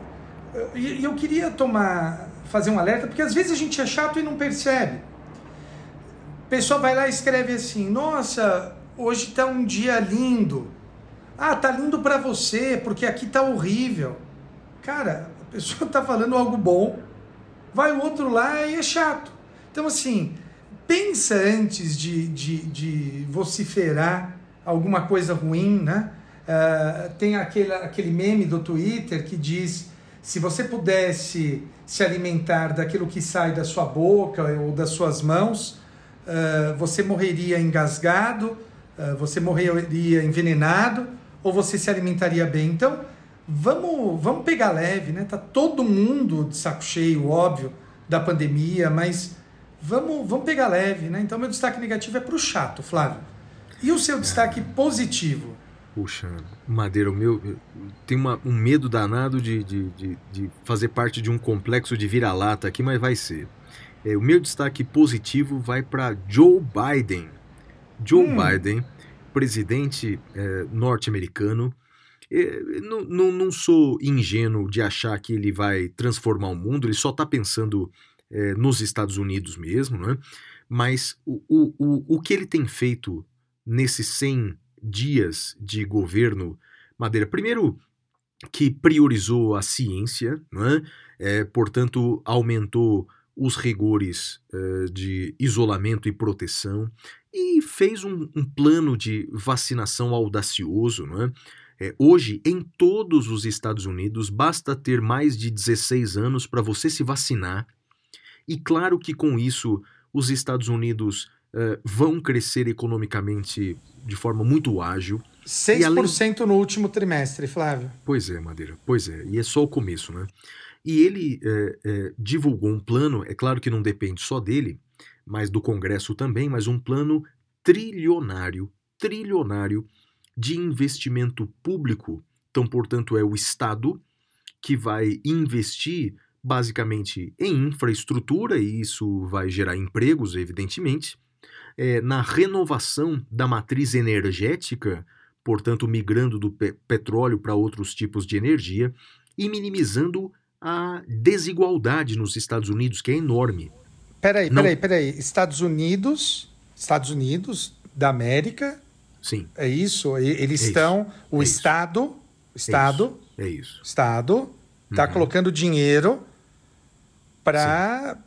eu queria tomar, fazer um alerta, porque às vezes a gente é chato e não percebe. O pessoal vai lá e escreve assim: Nossa, hoje tá um dia lindo. Ah, tá lindo para você, porque aqui tá horrível. Cara, a pessoa tá falando algo bom, vai o outro lá e é chato. Então, assim, pensa antes de, de, de vociferar alguma coisa ruim, né? Ah, tem aquele, aquele meme do Twitter que diz: se você pudesse se alimentar daquilo que sai da sua boca ou das suas mãos, ah, você morreria engasgado, ah, você morreria envenenado ou você se alimentaria bem. Então, vamos, vamos pegar leve, né? Tá todo mundo de saco cheio, óbvio, da pandemia, mas vamos, vamos pegar leve, né? Então, meu destaque negativo é pro chato, Flávio. E o seu destaque positivo? Puxa, Madeira, o meu. eu tenho uma- um medo danado de, de, de, de fazer parte de um complexo de vira-lata aqui, mas vai ser. É, o meu destaque positivo vai para Joe Biden. Joe Hum. Biden, presidente é, norte-americano. É, não, não, não sou ingênuo de achar que ele vai transformar o mundo, ele só está pensando é, nos Estados Unidos mesmo, né? Mas o, o, o, o que ele tem feito nesses 100 dias de governo Madeira, primeiro que priorizou a ciência, não é? É, portanto, aumentou os rigores eh, de isolamento e proteção e fez um, um plano de vacinação audacioso. Não é? É, hoje, em todos os Estados Unidos, basta ter mais de 16 anos para você se vacinar. E claro que com isso os Estados Unidos eh, vão crescer economicamente de forma muito ágil. 6% no último trimestre, Flávio. Pois é, Madeira, pois é, e é só o começo, né? E ele é, é, divulgou um plano, é claro que não depende só dele, mas do Congresso também, mas um plano trilionário, trilionário de investimento público. Então, portanto, é o Estado que vai investir basicamente em infraestrutura, e isso vai gerar empregos, evidentemente, é, na renovação da matriz energética, portanto, migrando do pe petróleo para outros tipos de energia e minimizando a desigualdade nos Estados Unidos, que é enorme. Peraí, Não. peraí, peraí. Estados Unidos, Estados Unidos da América, Sim, é isso? Eles É estão, o é isso. Estado, Estado, é isso. Estado, está Uhum. colocando dinheiro para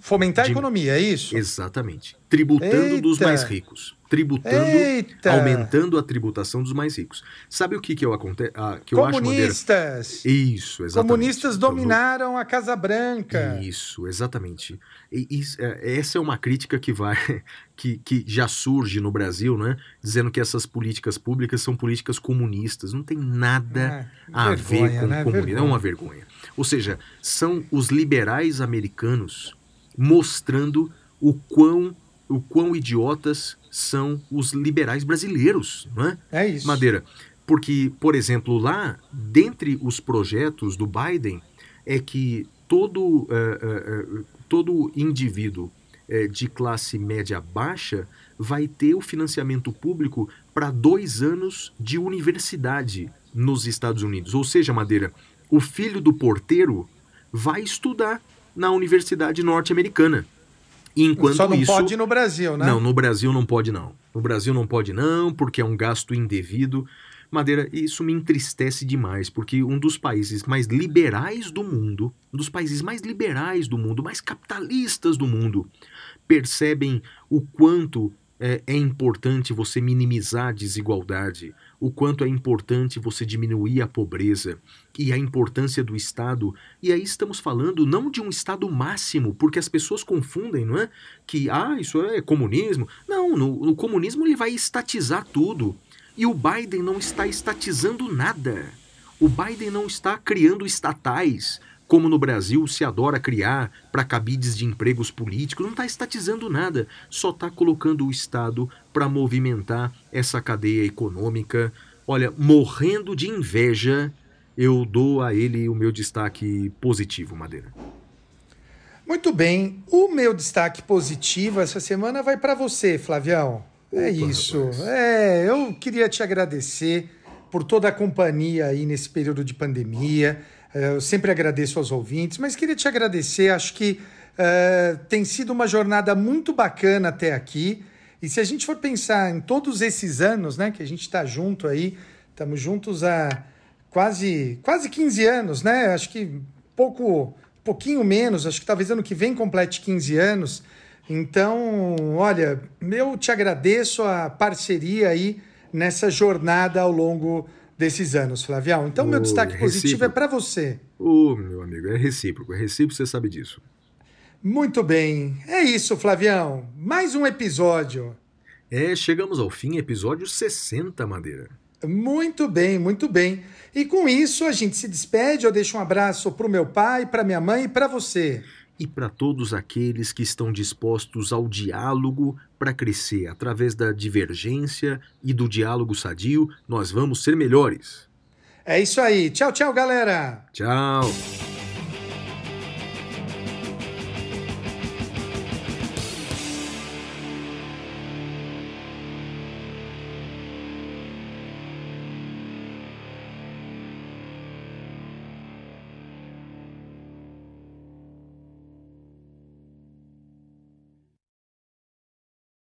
fomentar a De- economia, é isso? Exatamente. Tributando dos Eita. mais ricos. Tributando, Eita! aumentando a tributação dos mais ricos. Sabe o que, que eu, aconte... ah, que eu acho? Comunistas! Isso, exatamente. Comunistas Então, dominaram a Casa Branca. Isso, exatamente. E, isso, é, essa é uma crítica que vai, que, que já surge no Brasil, né? Dizendo que essas políticas públicas são políticas comunistas. Não tem nada Ah, a vergonha, ver com né? comunismo. É Vergonha. uma vergonha. Ou seja, são os liberais americanos mostrando o quão, o quão idiotas são os liberais brasileiros, não é? É isso. Madeira. Porque, por exemplo, lá, dentre os projetos do Biden, é que todo, eh, eh, todo indivíduo eh, de classe média baixa vai ter o financiamento público para dois anos de universidade nos Estados Unidos. Ou seja, Madeira, o filho do porteiro vai estudar na universidade norte-americana. Enquanto Só não isso, pode no Brasil, né? não, no Brasil não pode não. No Brasil não pode não, porque é um gasto indevido. Madeira, isso me entristece demais, porque um dos países mais liberais do mundo, um dos países mais liberais do mundo, mais capitalistas do mundo, percebem o quanto é, é importante você minimizar a desigualdade, o quanto é importante você diminuir a pobreza e a importância do Estado. E aí estamos falando não de um Estado máximo, porque as pessoas confundem, não é? Que, ah, isso é comunismo. Não, no, no comunismo ele vai estatizar tudo. E o Biden não está estatizando nada. O Biden não está criando estatais, como no Brasil se adora criar para cabides de empregos políticos, não está estatizando nada, só está colocando o Estado para movimentar essa cadeia econômica. Olha, morrendo de inveja, eu dou a ele o meu destaque positivo, Madeira. Muito bem. O meu destaque positivo essa semana vai para você, Flavião. É Opa, isso. rapaz. É, eu queria te agradecer por toda a companhia aí nesse período de pandemia. É, Eu sempre agradeço aos ouvintes, mas queria te agradecer. Acho que é, tem sido uma jornada muito bacana até aqui. E se a gente for pensar em todos esses anos, né, que a gente está junto aí, estamos juntos há quase quase 15 anos, né? Acho que pouco pouquinho menos, acho que talvez ano que vem complete 15 anos. Então, olha, eu te agradeço a parceria aí nessa jornada ao longo desses anos, Flavião. Então, meu Ô, destaque positivo é para você. Ô, meu amigo, é recíproco. É recíproco, você sabe disso. Muito bem. É isso, Flavião. Mais um episódio. É, chegamos ao fim, episódio 60, Madeira. Muito bem, muito bem. E com isso a gente se despede. Eu deixo um abraço para o meu pai, para minha mãe e para você. E para todos aqueles que estão dispostos ao diálogo para crescer através da divergência e do diálogo sadio, nós vamos ser melhores. É isso aí. Tchau, tchau, galera. Tchau!